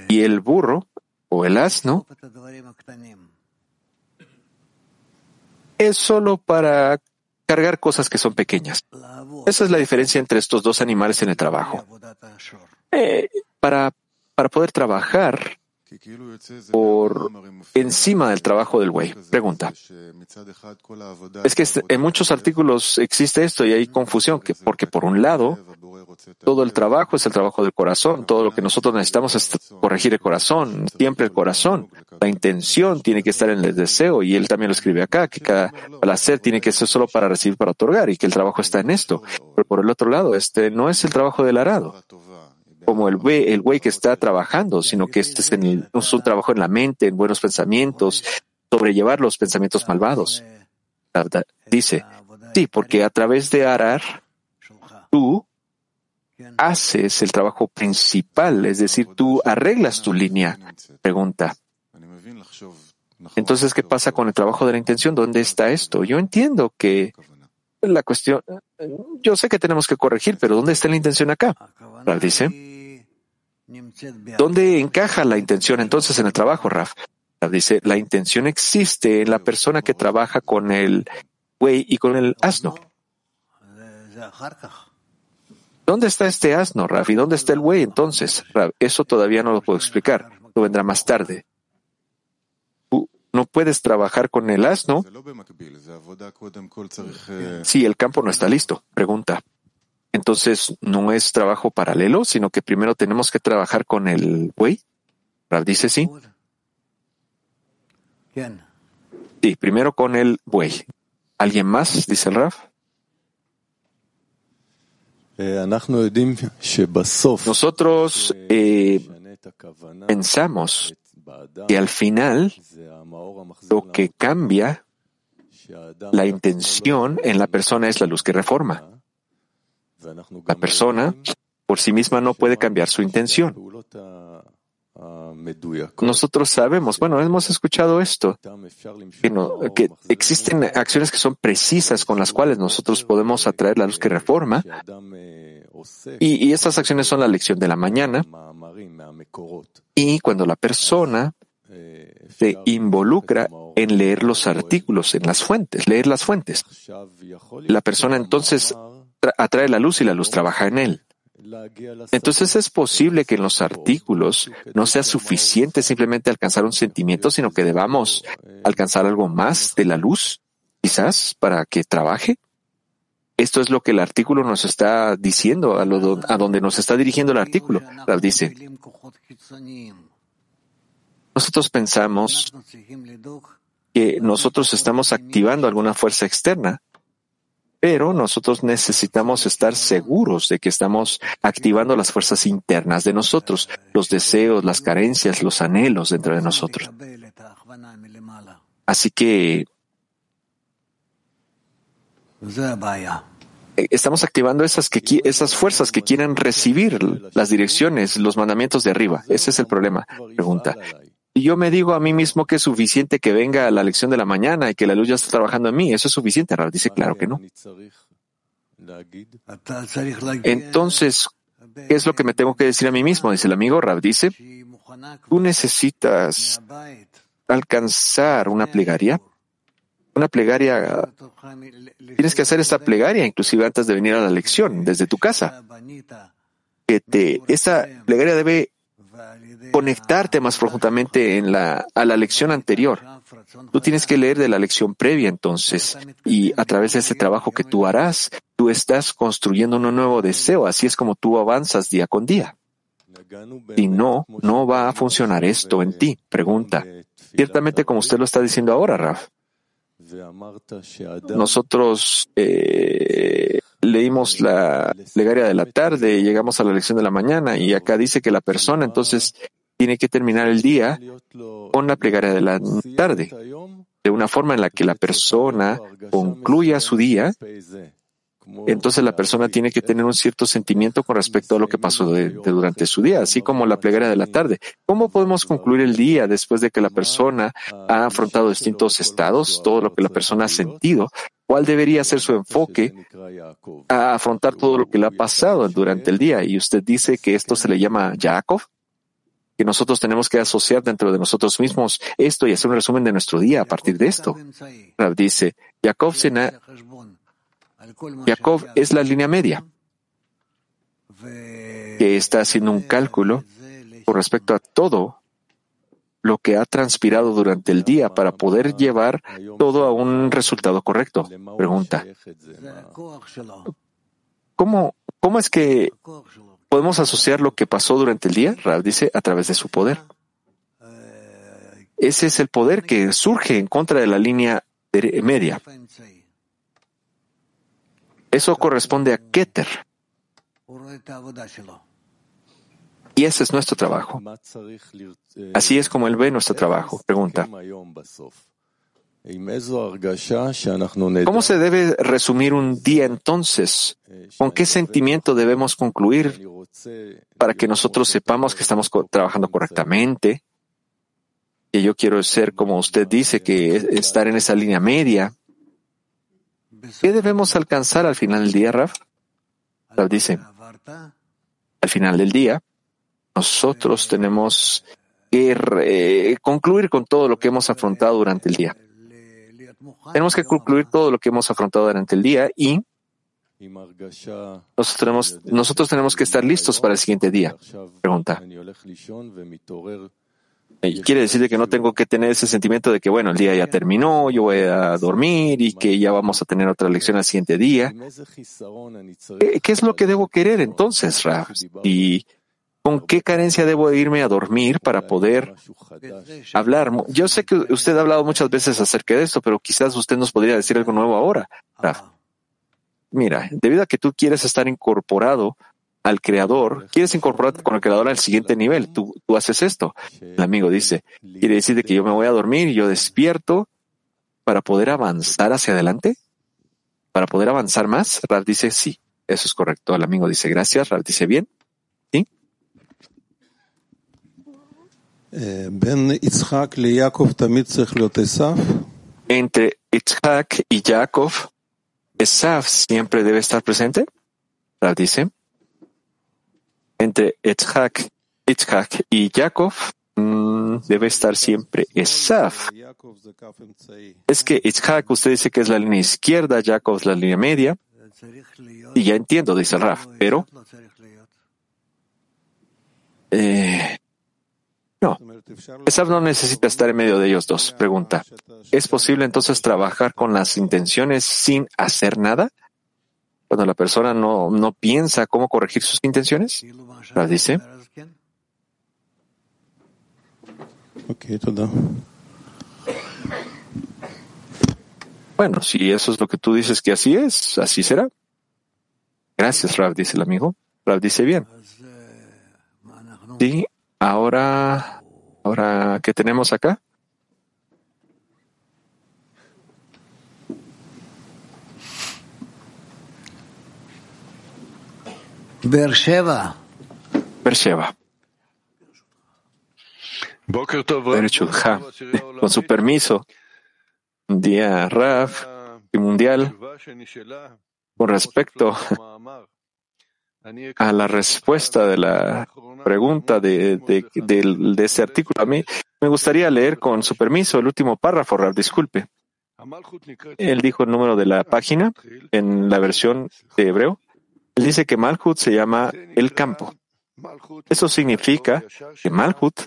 Y el burro o el asno es solo para cargar cosas que son pequeñas. Esa es la diferencia entre estos dos animales en el trabajo. Eh, para, para poder trabajar por encima del trabajo del buey. Pregunta. Es que en muchos artículos existe esto y hay confusión, que porque por un lado, todo el trabajo es el trabajo del corazón, todo lo que nosotros necesitamos es corregir el corazón, siempre el corazón. La intención tiene que estar en el deseo y él también lo escribe acá, que cada placer tiene que ser solo para recibir, para otorgar y que el trabajo está en esto. Pero por el otro lado, este no es el trabajo del arado como el güey, el que está trabajando, sino que este es, un trabajo en la mente, en buenos pensamientos, sobrellevar los pensamientos malvados. Dice, sí, porque a través de arar, tú haces el trabajo principal, es decir, tú arreglas tu línea. Pregunta. Entonces, ¿qué pasa con el trabajo de la intención? ¿Dónde está esto? Yo entiendo que la cuestión, yo sé que tenemos que corregir, pero ¿dónde está la intención acá? dice, ¿Dónde encaja la intención entonces en el trabajo, Raf? Dice, la intención existe en la persona que trabaja con el buey y con el asno. ¿Dónde está este asno, Raf? ¿Y dónde está el buey entonces? Eso todavía no lo puedo explicar. Lo vendrá más tarde. no puedes trabajar con el asno si el campo no está listo. Pregunta. Entonces, no es trabajo paralelo, sino que primero tenemos que trabajar con el buey. Rav dice sí. Sí, primero con el buey. ¿Alguien más? Dice el Rav.
Eh,
Nosotros eh, pensamos que al final lo que cambia la intención en la persona es la luz que reforma. La persona por sí misma no puede cambiar su intención. Nosotros sabemos, bueno, hemos escuchado esto, que, existen acciones que son precisas con las cuales nosotros podemos atraer la luz que reforma, y, y estas acciones son la lección de la mañana, y cuando la persona se involucra en leer los artículos, en las fuentes, leer las fuentes, la persona entonces atrae la luz y la luz trabaja en él. Entonces es posible que en los artículos no sea suficiente simplemente alcanzar un sentimiento, sino que debamos alcanzar algo más de la luz, quizás, para que trabaje. Esto es lo que el artículo nos está diciendo, a, lo, a donde nos está dirigiendo el artículo. Dice, nosotros pensamos que nosotros estamos activando alguna fuerza externa pero nosotros necesitamos estar seguros de que estamos activando las fuerzas internas de nosotros, los deseos, las carencias, los anhelos dentro de nosotros. Así que estamos activando esas, que, esas fuerzas que quieren recibir las direcciones, los mandamientos de arriba. Ese es el problema. Pregunta. Y yo me digo a mí mismo que es suficiente que venga a la lección de la mañana y que la luz ya está trabajando en mí. ¿Eso es suficiente? Rav dice, claro que no. Entonces, ¿qué es lo que me tengo que decir a mí mismo? Dice el amigo Rav dice, tú necesitas alcanzar una plegaria. Una plegaria, tienes que hacer esta plegaria inclusive antes de venir a la lección, desde tu casa. Que te, esta plegaria debe conectarte más profundamente en la, a la lección anterior. Tú tienes que leer de la lección previa entonces, y a través de ese trabajo que tú harás, tú estás construyendo un nuevo deseo. Así es como tú avanzas día con día. Si no, no va a funcionar esto en ti. Pregunta. Ciertamente como usted lo está diciendo ahora, Raf. Nosotros eh, leímos la plegaria de la tarde, llegamos a la lección de la mañana y acá dice que la persona entonces tiene que terminar el día con la plegaria de la tarde, de una forma en la que la persona concluya su día entonces la persona tiene que tener un cierto sentimiento con respecto a lo que pasó durante su día, así como la plegaria de la tarde. ¿Cómo podemos concluir el día después de que la persona ha afrontado distintos estados, todo lo que la persona ha sentido? ¿Cuál debería ser su enfoque a afrontar todo lo que le ha pasado durante el día? Y usted dice que esto se le llama Jacob, que nosotros tenemos que asociar dentro de nosotros mismos esto y hacer un resumen de nuestro día a partir de esto. Dice, Jacob se Jacob es la línea media, que está haciendo un cálculo con respecto a todo lo que ha transpirado durante el día para poder llevar todo a un resultado correcto. Pregunta. ¿Cómo, cómo es que podemos asociar lo que pasó durante el día? Rab dice, a través de su poder. Ese es el poder que surge en contra de la línea media. Eso corresponde a Keter. Y ese es nuestro trabajo. Así es como él ve nuestro trabajo. Pregunta. ¿Cómo se debe resumir un día entonces? ¿Con qué sentimiento debemos concluir para que nosotros sepamos que estamos trabajando correctamente? Que yo quiero ser, como usted dice, que estar en esa línea media. ¿Qué debemos alcanzar al final del día, Raf? Raf dice, al final del día, nosotros tenemos que concluir con todo lo que hemos afrontado durante el día. Tenemos que concluir todo lo que hemos afrontado durante el día y nosotros tenemos, nosotros tenemos que estar listos para el siguiente día. Pregunta. Quiere decir que no tengo que tener ese sentimiento de que, bueno, el día ya terminó, yo voy a dormir y que ya vamos a tener otra lección al siguiente día. ¿Qué, es lo que debo querer entonces, Raf? ¿Y con qué carencia debo irme a dormir para poder hablar? Yo sé que usted ha hablado muchas veces acerca de esto, pero quizás usted nos podría decir algo nuevo ahora, Raf. Mira, debido a que tú quieres estar incorporado al creador, quieres incorporarte con el creador al siguiente nivel, tú, tú haces esto. El amigo dice, quiere decir que yo me voy a dormir y yo despierto para poder avanzar hacia adelante, para poder avanzar más. Ralph dice, sí, eso es correcto. El amigo dice, gracias. Ralph dice, bien. ¿Sí?
Eh,
Entre Itzhak y Jacob, Esaf siempre debe estar presente. Ralph dice, entre Itzhak, y Jacob mm, debe estar siempre Esaf. Es que Itzhak usted dice que es la línea izquierda, Jacob es la línea media. Y ya entiendo, dice Raf, pero eh, no, Esaf no necesita estar en medio de ellos dos. Pregunta, ¿es posible entonces trabajar con las intenciones sin hacer nada? Cuando la persona no, no piensa cómo corregir sus intenciones? La dice. Bueno, si eso es lo que tú dices que así es, así será. Gracias, Rav, dice el amigo. Rav dice bien. Sí, ahora, ahora, ¿qué tenemos acá?
Beersheba.
Beersheba. Con su permiso, día Raf y mundial, con respecto a la respuesta de la pregunta de, de, de, de este artículo, a mí me gustaría leer con su permiso el último párrafo, Raf, disculpe. Él dijo el número de la página en la versión de hebreo. Dice que Malhut se llama el campo. Eso significa que Malhut,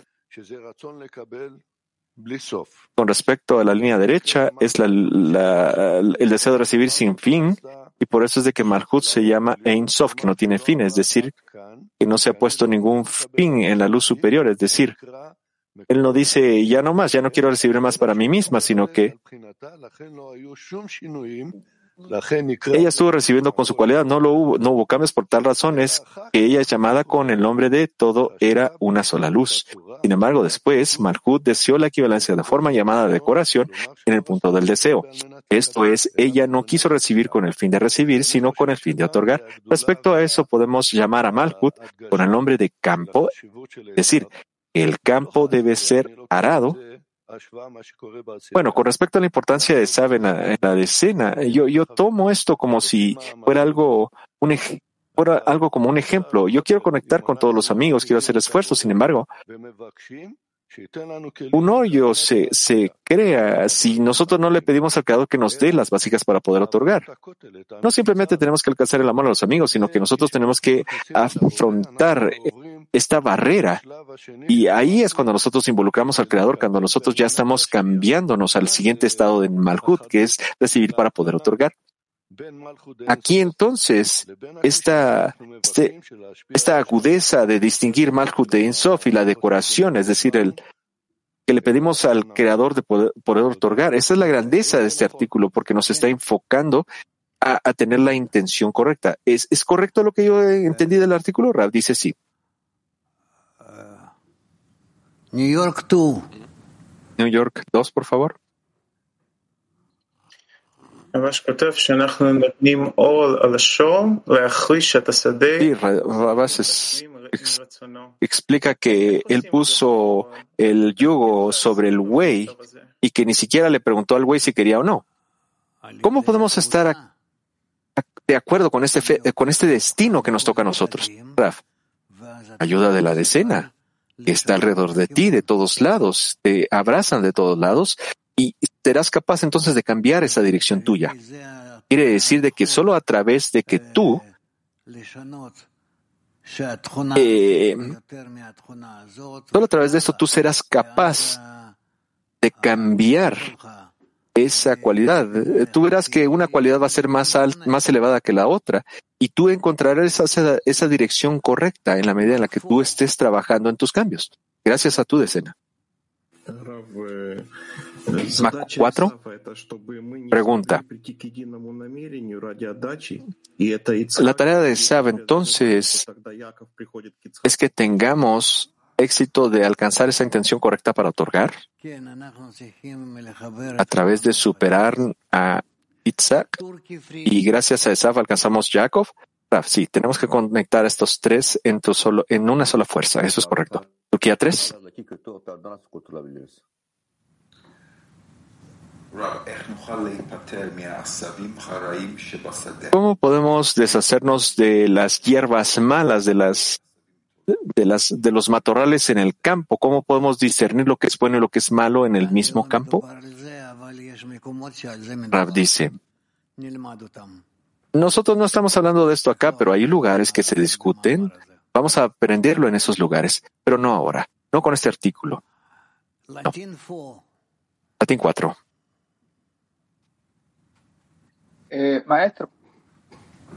con respecto a la línea derecha, es el deseo de recibir sin fin, y por eso es de que Malhut se llama Ein Sof, que no tiene fin, es decir, que no se ha puesto ningún fin en la luz superior, es decir, él no dice, ya no más, ya no quiero recibir más para mí misma, sino que ella estuvo recibiendo con su cualidad, no lo hubo, no hubo cambios por tal razón es que ella es llamada con el nombre de todo era una sola luz. Sin embargo, después, Malhut deseó la equivalencia de la forma llamada decoración en el punto del deseo. Esto es, ella no quiso recibir con el fin de recibir, sino con el fin de otorgar. Respecto a eso, podemos llamar a Malhut con el nombre de campo, es decir, el campo debe ser arado. Bueno, con respecto a la importancia de Sab en la, en la decena, yo, yo tomo esto como si fuera algo, un fuera algo como un ejemplo. Yo quiero conectar con todos los amigos, quiero hacer esfuerzos, sin embargo, un hoyo se, se crea si nosotros no le pedimos al Creador que nos dé las básicas para poder otorgar. No simplemente tenemos que alcanzar el amor a los amigos, sino que nosotros tenemos que afrontar esta barrera. Y ahí es cuando nosotros involucramos al Creador, cuando nosotros ya estamos cambiándonos al siguiente estado de Malhut, que es recibir para poder otorgar. Aquí entonces, esta, este, esta agudeza de distinguir Malhut de Insof y la decoración, es decir, el que le pedimos al creador de poder, otorgar, esa es la grandeza de este artículo, porque nos está enfocando a, a tener la intención correcta. ¿Es, ¿Es, correcto lo que yo entendí del artículo? Rab dice sí.
New York 2.
New York 2, por favor. Sí, Rabás ex, explica que él puso el yugo sobre el buey y que ni siquiera le preguntó al buey si quería o no. ¿Cómo podemos estar a, a, de acuerdo con este, fe, con este destino que nos toca a nosotros? Raf, ayuda de la decena está alrededor de ti, de todos lados, te abrazan de todos lados y serás capaz entonces de cambiar esa dirección tuya. Quiere decir de que solo a través de que tú eh, solo a través de esto tú serás capaz de cambiar esa cualidad. Tú verás que una cualidad va a ser más, alta, más elevada que la otra y tú encontrarás esa, esa dirección correcta en la medida en la que tú estés trabajando en tus cambios, gracias a tu decena. Mac 4 pregunta. La tarea de Sab entonces es que tengamos éxito de alcanzar esa intención correcta para otorgar a través de superar a Isaac y gracias a Esaf alcanzamos Jacob. Sí, tenemos que conectar estos tres en, tu solo, en una sola fuerza. Eso es correcto. Turquía 3. ¿Cómo podemos deshacernos de las hierbas malas, de las de los matorrales en el campo? ¿Cómo podemos discernir lo que es bueno y lo que es malo en el mismo campo? Rab dice, nosotros no estamos hablando de esto acá, pero hay lugares que se discuten. Vamos a aprenderlo en esos lugares, pero no ahora, no con este artículo. Latín 4.
Eh, maestro,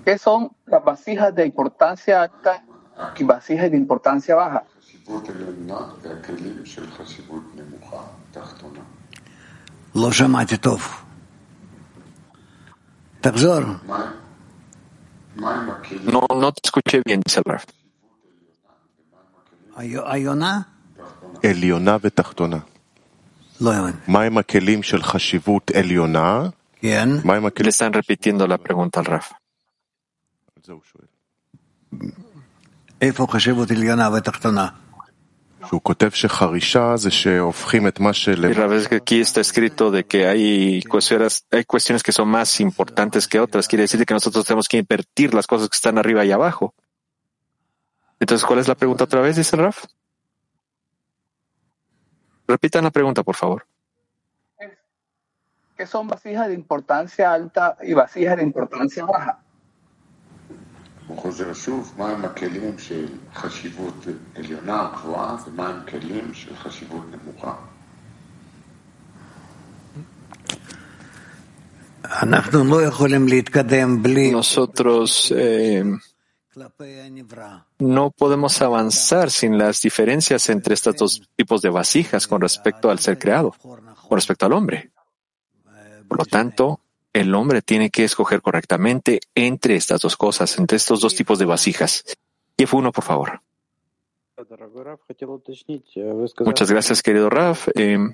¿qué son las vasijas de importancia alta y vasijas de importancia baja?
לא שמעתי טוב. תחזור.
No, no te escuché bien, dice el Raf.
היונה?
עליונה ותחתונה.
לא הבנתי.
מהם הכלים של חשיבות עליונה?
כן.
מהם
Le
הכלים...
están repitiendo la pregunta al Raf. Y la vez que aquí está escrito de que hay cuestiones, hay cuestiones que son más importantes que otras, quiere decir que nosotros tenemos que invertir las cosas que están arriba y abajo. Entonces, ¿cuál es la pregunta otra vez, dice Raf? Repitan la pregunta, por favor.
¿Qué son vasijas de importancia alta y vasijas de importancia baja?
הוא חוזר שוב, מהם הכלים של חשיבות עליונה גבוהה ומהם כלים של חשיבות נמוכה.
אנחנו לא יכולים להתקדם בלי
Nosotros eh,
כלפי הנברא.
no podemos avanzar sin las diferencias entre estos dos tipos de vasijas con respecto al ser creado, con respecto al hombre. Por lo tanto, el hombre tiene que escoger correctamente entre estas dos cosas, entre estos dos tipos de vasijas. Y uno, por favor. Muchas gracias, querido Raf.
Em,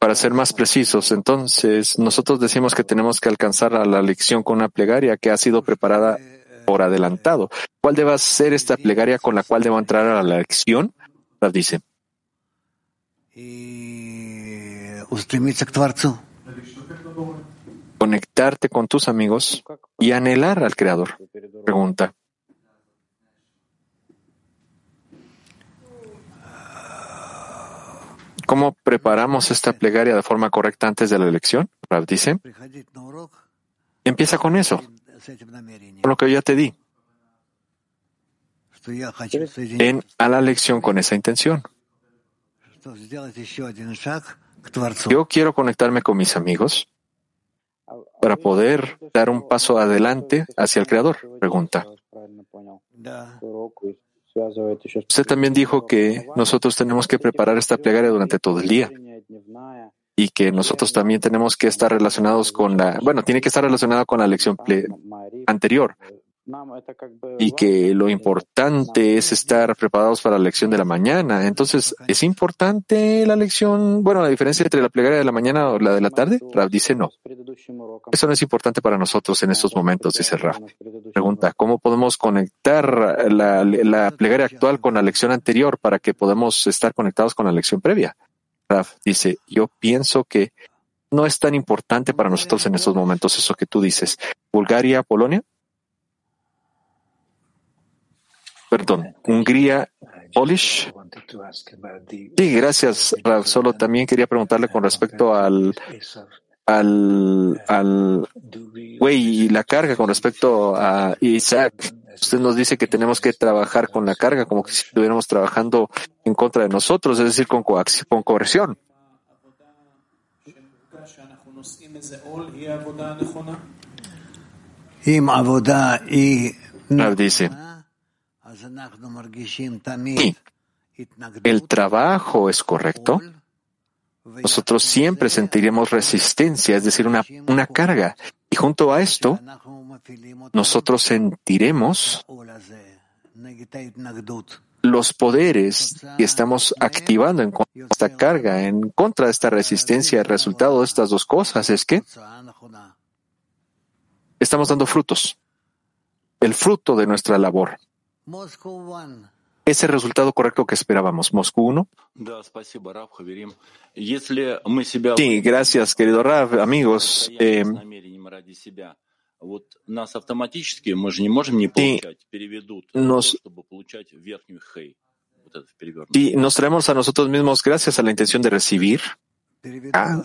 para ser más precisos, entonces, nosotros decimos que tenemos que alcanzar a la lección con una plegaria que ha sido preparada por adelantado. ¿Cuál debe ser esta plegaria con la cual debo entrar a la lección? Raf dice.
Y
Conectarte con tus amigos y anhelar al Creador. Pregunta. ¿Cómo preparamos esta plegaria de forma correcta antes de la elección? Rav dice. Empieza con eso, con lo que ya te di. Ven a la lección con esa intención. Yo quiero conectarme con mis amigos para poder dar un paso adelante hacia el Creador. Pregunta. Usted también dijo que nosotros tenemos que preparar esta plegaria durante todo el día y que nosotros también tenemos que estar relacionados con la, bueno, tiene que estar relacionada con la lección anterior, y que lo importante es estar preparados para la lección de la mañana. Entonces, ¿es importante la lección? Bueno, la diferencia entre la plegaria de la mañana o la de la tarde, Raf dice no. Eso no es importante para nosotros en estos momentos, dice Raf. Pregunta, ¿cómo podemos conectar la, la plegaria actual con la lección anterior para que podamos estar conectados con la lección previa? Raf dice, yo pienso que no es tan importante para nosotros en estos momentos eso que tú dices. Bulgaria, Polonia, perdón, Hungría, Polish. Sí, gracias, Rav. Solo también quería preguntarle con respecto al, al, al güey y la carga con respecto a Isaac. Usted nos dice que tenemos que trabajar con la carga como que si estuviéramos trabajando en contra de nosotros, es decir, con, coacción, con coerción. Rav dice, y el trabajo es correcto, nosotros siempre sentiremos resistencia, es decir, una, una carga. Y junto a esto, nosotros sentiremos los poderes que estamos activando en contra de esta carga, en contra de esta resistencia. El resultado de estas dos cosas es que estamos dando frutos, el fruto de nuestra labor
es
el resultado correcto que esperábamos. Moscú 1. Sí, gracias, querido Rav, amigos. Eh, nos, nos traemos a nosotros mismos gracias a la intención de recibir. Ah,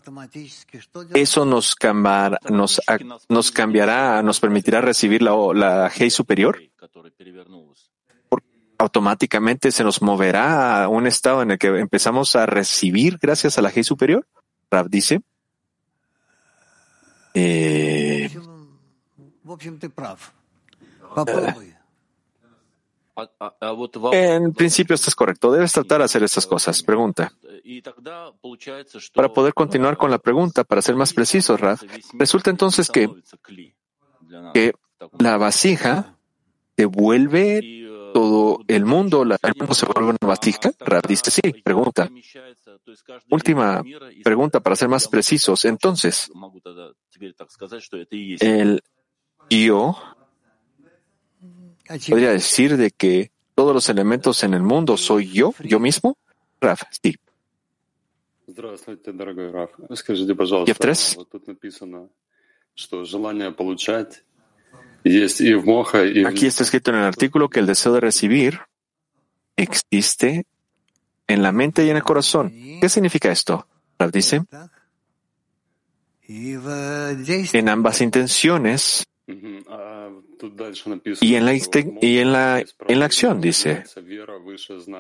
eso nos, cambiará, nos, permitirá recibir la, la G superior. Automáticamente se nos moverá a un estado en el que empezamos a recibir gracias a la G superior. Rab dice. Eh, en principio estás correcto. Debes tratar de hacer estas cosas. Pregunta. Para poder continuar con la pregunta, para ser más preciso, Raf, resulta entonces que, que la vasija devuelve todo el mundo, la, el mundo se vuelve una vasija. Raf dice sí. Pregunta. Última pregunta para ser más precisos. Entonces, el yo ¿Podría decir de que todos los elementos en el mundo soy yo, yo mismo? Raf, sí.
Jeff 3.
Aquí está escrito en el artículo que el deseo de recibir existe en la mente y en el corazón. ¿Qué significa esto? Rav dice, en ambas intenciones y en la, acción dice,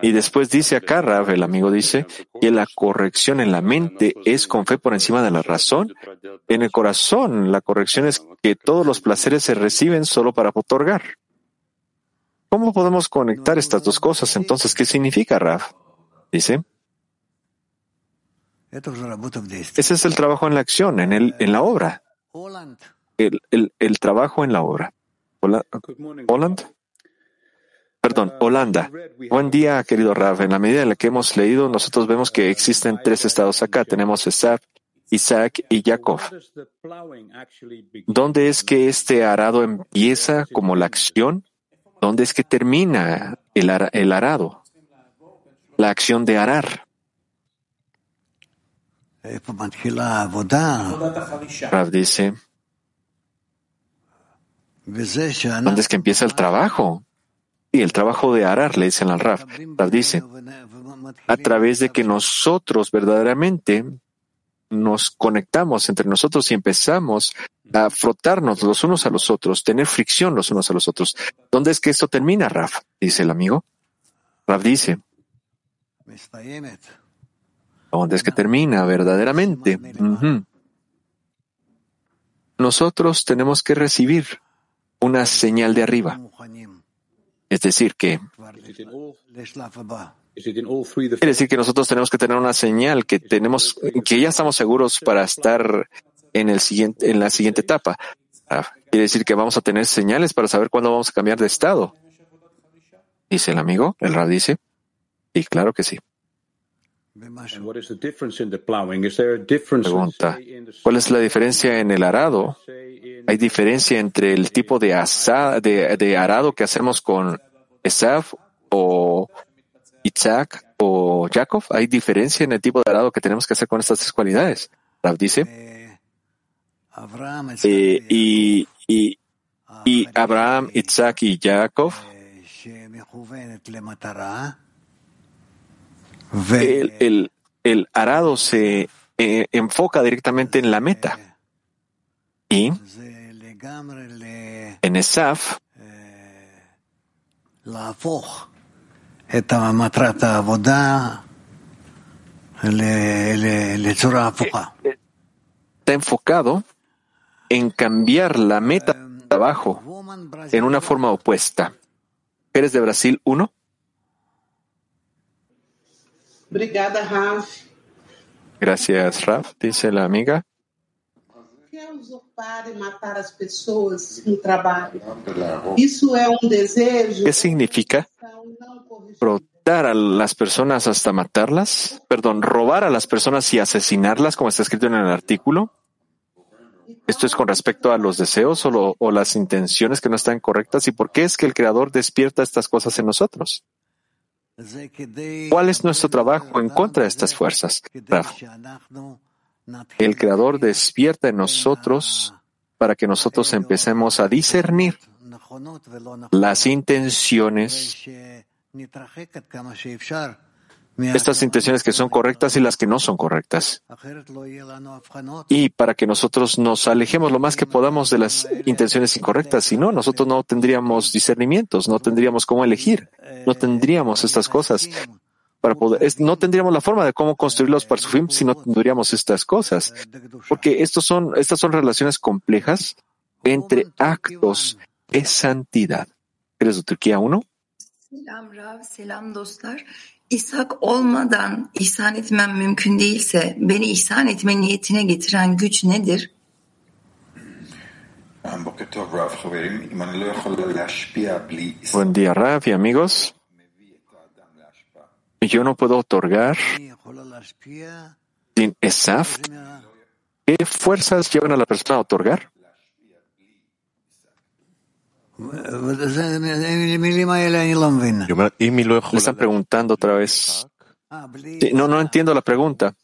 y después dice acá, Rav, el amigo dice, que la corrección en la mente es con fe por encima de la razón. En el corazón, la corrección es que todos los placeres se reciben solo para otorgar. ¿Cómo podemos conectar estas dos cosas? Entonces, ¿qué significa, Raf? Dice. Ese es el trabajo en la acción, en, la obra. El trabajo en la obra. Hola, Holland. Perdón, Holanda. Buen día, querido Rav. En la medida en la que hemos leído, nosotros vemos que existen tres estados acá. Tenemos Esaf, Isaac y Jacob. ¿Dónde es que este arado empieza como la acción? ¿Dónde es que termina el, el arado? La acción de arar.
Eh, pues,
Rav dice, ¿Dónde es que empieza el trabajo? Y el trabajo de arar, le dicen al Raf. Raf dice, a través de que nosotros verdaderamente nos conectamos entre nosotros y empezamos a frotarnos los unos a los otros, tener fricción los unos a los otros. ¿Dónde es que esto termina, Raf? Dice el amigo. Raf dice, ¿dónde es que termina verdaderamente? Nosotros tenemos que recibir una señal de arriba. Es decir, que quiere decir que nosotros tenemos que tener una señal que tenemos, que ya estamos seguros para estar en el siguiente, en la siguiente etapa. Ah, quiere decir que vamos a tener señales para saber cuándo vamos a cambiar de estado. Dice el amigo, el Rab dice. Y claro que sí. Pregunta, ¿cuál es la diferencia en el arado? ¿Hay diferencia entre el tipo de, asa, de, de, arado que hacemos con Esaf o Isaac o Jacob? ¿Hay diferencia en el tipo de arado que tenemos que hacer con estas tres cualidades? Dice. Eh, y, y, y Abraham, Isaac y Jacob el, el, el arado se eh, enfoca directamente en la meta. Y en Esaf,
eh,
está enfocado en cambiar la meta de trabajo en una forma opuesta. Eres de Brasil 1.
Obrigada, Raf.
Gracias, Raf, dice la amiga.
Matar
¿Qué significa? Rotar a las personas hasta matarlas, perdón, robar a las personas y asesinarlas, como está escrito en el artículo. Esto es con respecto a los deseos o, las intenciones que no están correctas y por qué es que el Creador despierta estas cosas en nosotros. ¿Cuál es nuestro trabajo en contra de estas fuerzas? El Creador despierta en nosotros para que nosotros empecemos a discernir las intenciones estas intenciones que son correctas y las que no son correctas. Y para que nosotros nos alejemos lo más que podamos de las intenciones incorrectas, si no, nosotros no tendríamos discernimientos, no tendríamos cómo elegir, no tendríamos estas cosas. Para poder, no tendríamos la forma de cómo construir los parsufim si no tendríamos estas cosas. Porque estos son, estas son relaciones complejas entre actos de santidad. ¿Eres de Turquía
uno? İshak olmadan ihsan etmem mümkün değilse beni ihsan etme niyetine getiren güç nedir?
Buen día, Rav y amigos. Yo no puedo otorgar sin Esaf. ¿Qué fuerzas llevan a la persona a otorgar? Le están preguntando otra vez. Sí, no, no entiendo la pregunta.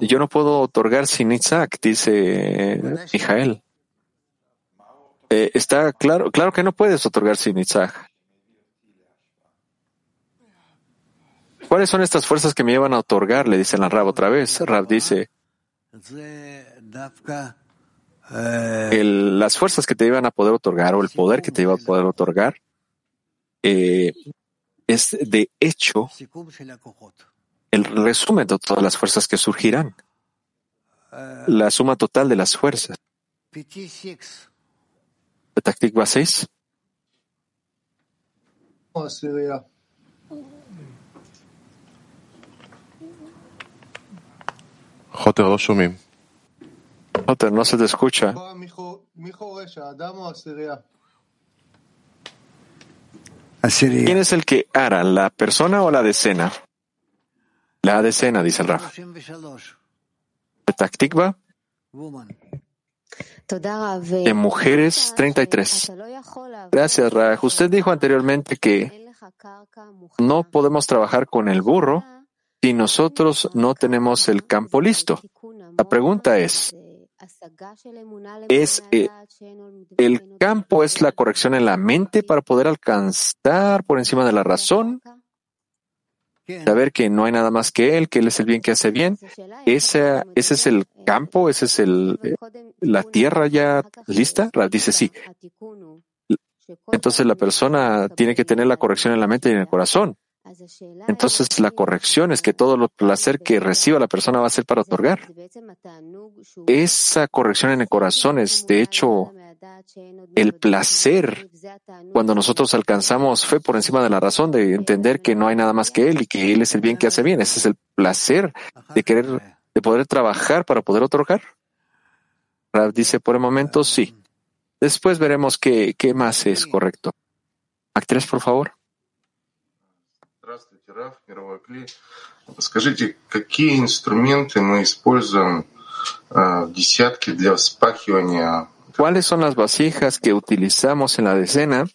Yo no puedo otorgar sin Isaac, dice Mijael. Eh, está claro, claro que no puedes otorgar sin Isaac. ¿Cuáles son estas fuerzas que me llevan a otorgar? Le dice la Rab otra vez. Rab dice, el, las fuerzas que te iban a poder otorgar o el poder que te iba a poder otorgar eh, es de hecho el resumen de todas las fuerzas que surgirán, la suma total de las fuerzas. Tactic
va 6.
Otter, no se te escucha. ¿Quién es el que ara, la persona o la decena? La decena, dice el Raf. Taktikva. De mujeres 33. Gracias, Raj. Usted dijo anteriormente que no podemos trabajar con el burro si nosotros no tenemos el campo listo. La pregunta es, ¿es eh, el campo es la corrección en la mente para poder alcanzar por encima de la razón? Saber que no hay nada más que Él, que Él es el bien que hace bien. Ese, ese es el campo, ese es el, eh, la tierra ya lista. Dice sí. Entonces la persona tiene que tener la corrección en la mente y en el corazón. Entonces la corrección es que todo el placer que reciba la persona va a ser para otorgar. Esa corrección en el corazón es de hecho el placer cuando nosotros alcanzamos fe por encima de la razón de entender que no hay nada más que Él y que Él es el bien que hace bien. Ese es el placer de querer, de poder trabajar para poder otorgar. Rav dice por el momento sí. Después veremos qué, qué más es correcto. Actriz, por favor.
Здравствуйте, Раф, мировой Кли. Скажите, какие инструменты мы используем э, в десятке для вспахивания
¿Cuáles son las vasijas que utilizamos en la decena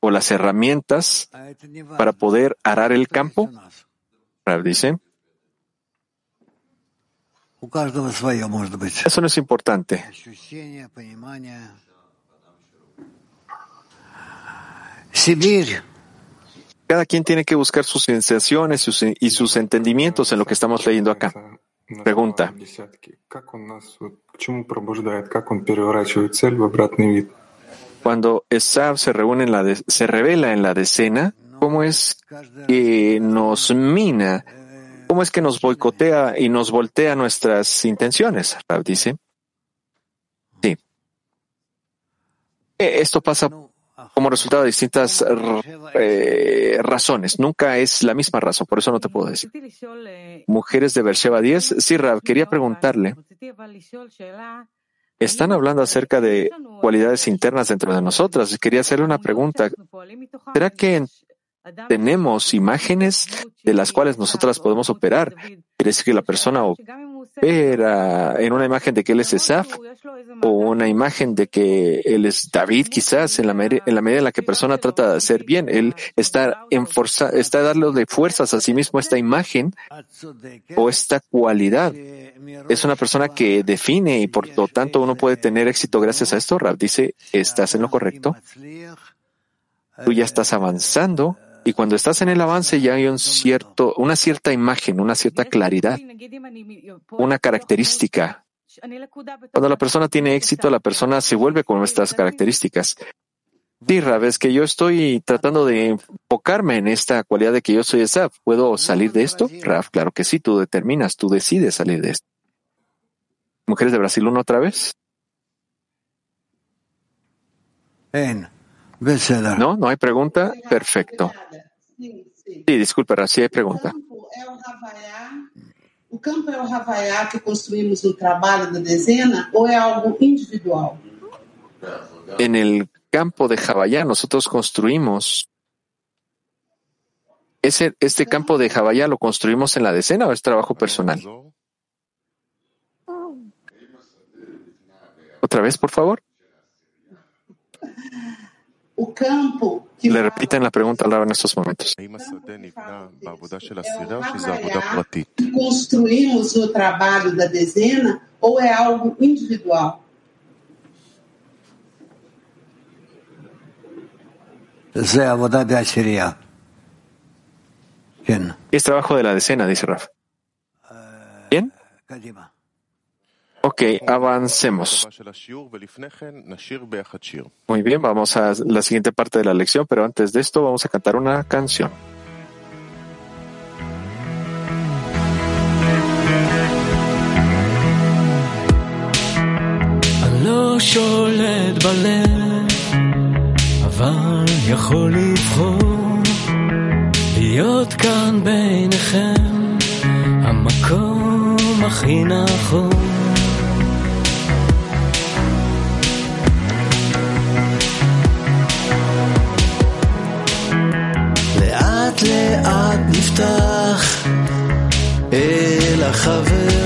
o las herramientas para poder arar el campo? Rav dice, eso no es importante. Cada quien tiene que buscar sus sensaciones y sus entendimientos en lo que estamos leyendo acá. Pregunta. Cuando Esab se, reúne en la de, se revela en la decena, ¿cómo es que nos mina? ¿Cómo es que nos boicotea y nos voltea nuestras intenciones? Rab dice. Sí. E, esto pasa como resultado de distintas eh, razones. Nunca es la misma razón, por eso no te puedo decir. Mujeres de Beersheba 10. Sí, Rav, quería preguntarle. Están hablando acerca de cualidades internas dentro de nosotras. Quería hacerle una pregunta. ¿Será que tenemos imágenes de las cuales nosotras podemos operar? Quiere decir que la persona opera en una imagen de que él es Esaf o una imagen de que él es David, quizás, en la, medida- en la medida en la que persona trata de hacer bien. Él está, en forza, está dándole fuerzas a sí mismo esta imagen o esta cualidad. Es una persona que define y por lo tanto uno puede tener éxito gracias a esto. Rab dice, estás en lo correcto. Tú ya estás avanzando y cuando estás en el avance ya hay un cierto, una cierta imagen, una cierta claridad, una característica. Cuando la persona tiene éxito, la persona se vuelve con nuestras características. Sí, Rab, es que yo estoy tratando de enfocarme en esta cualidad de que yo soy Esaf. ¿Puedo salir de esto? Raf, claro que sí, tú determinas, tú decides salir de esto. Mujeres de Brasil, uno otra vez. No, no hay pregunta. Perfecto. Sí, disculpe, hay pregunta.
O campo é o Havaiá que construímos no trabalho da dezena ou é algo individual?
En el campo de Javallá nosotros construimos. ¿Ese, ¿Este campo de Javallá lo construimos en la decena o es trabajo personal? Otra vez, por favor. Le repiten la pregunta al en estos momentos.
É construímos no trabalho da dezena ou é algo individual?
Es trabajo de la decena, dice Rafa. ¿Bien?
ביחד שיר.
Muy bien, vamos a la siguiente parte de la lección, pero antes de esto vamos a cantar una canción.
אני לא שולט בלב, אבל יכול לבחור להיות כאן ביניכם, המקום הכי נכון.
covered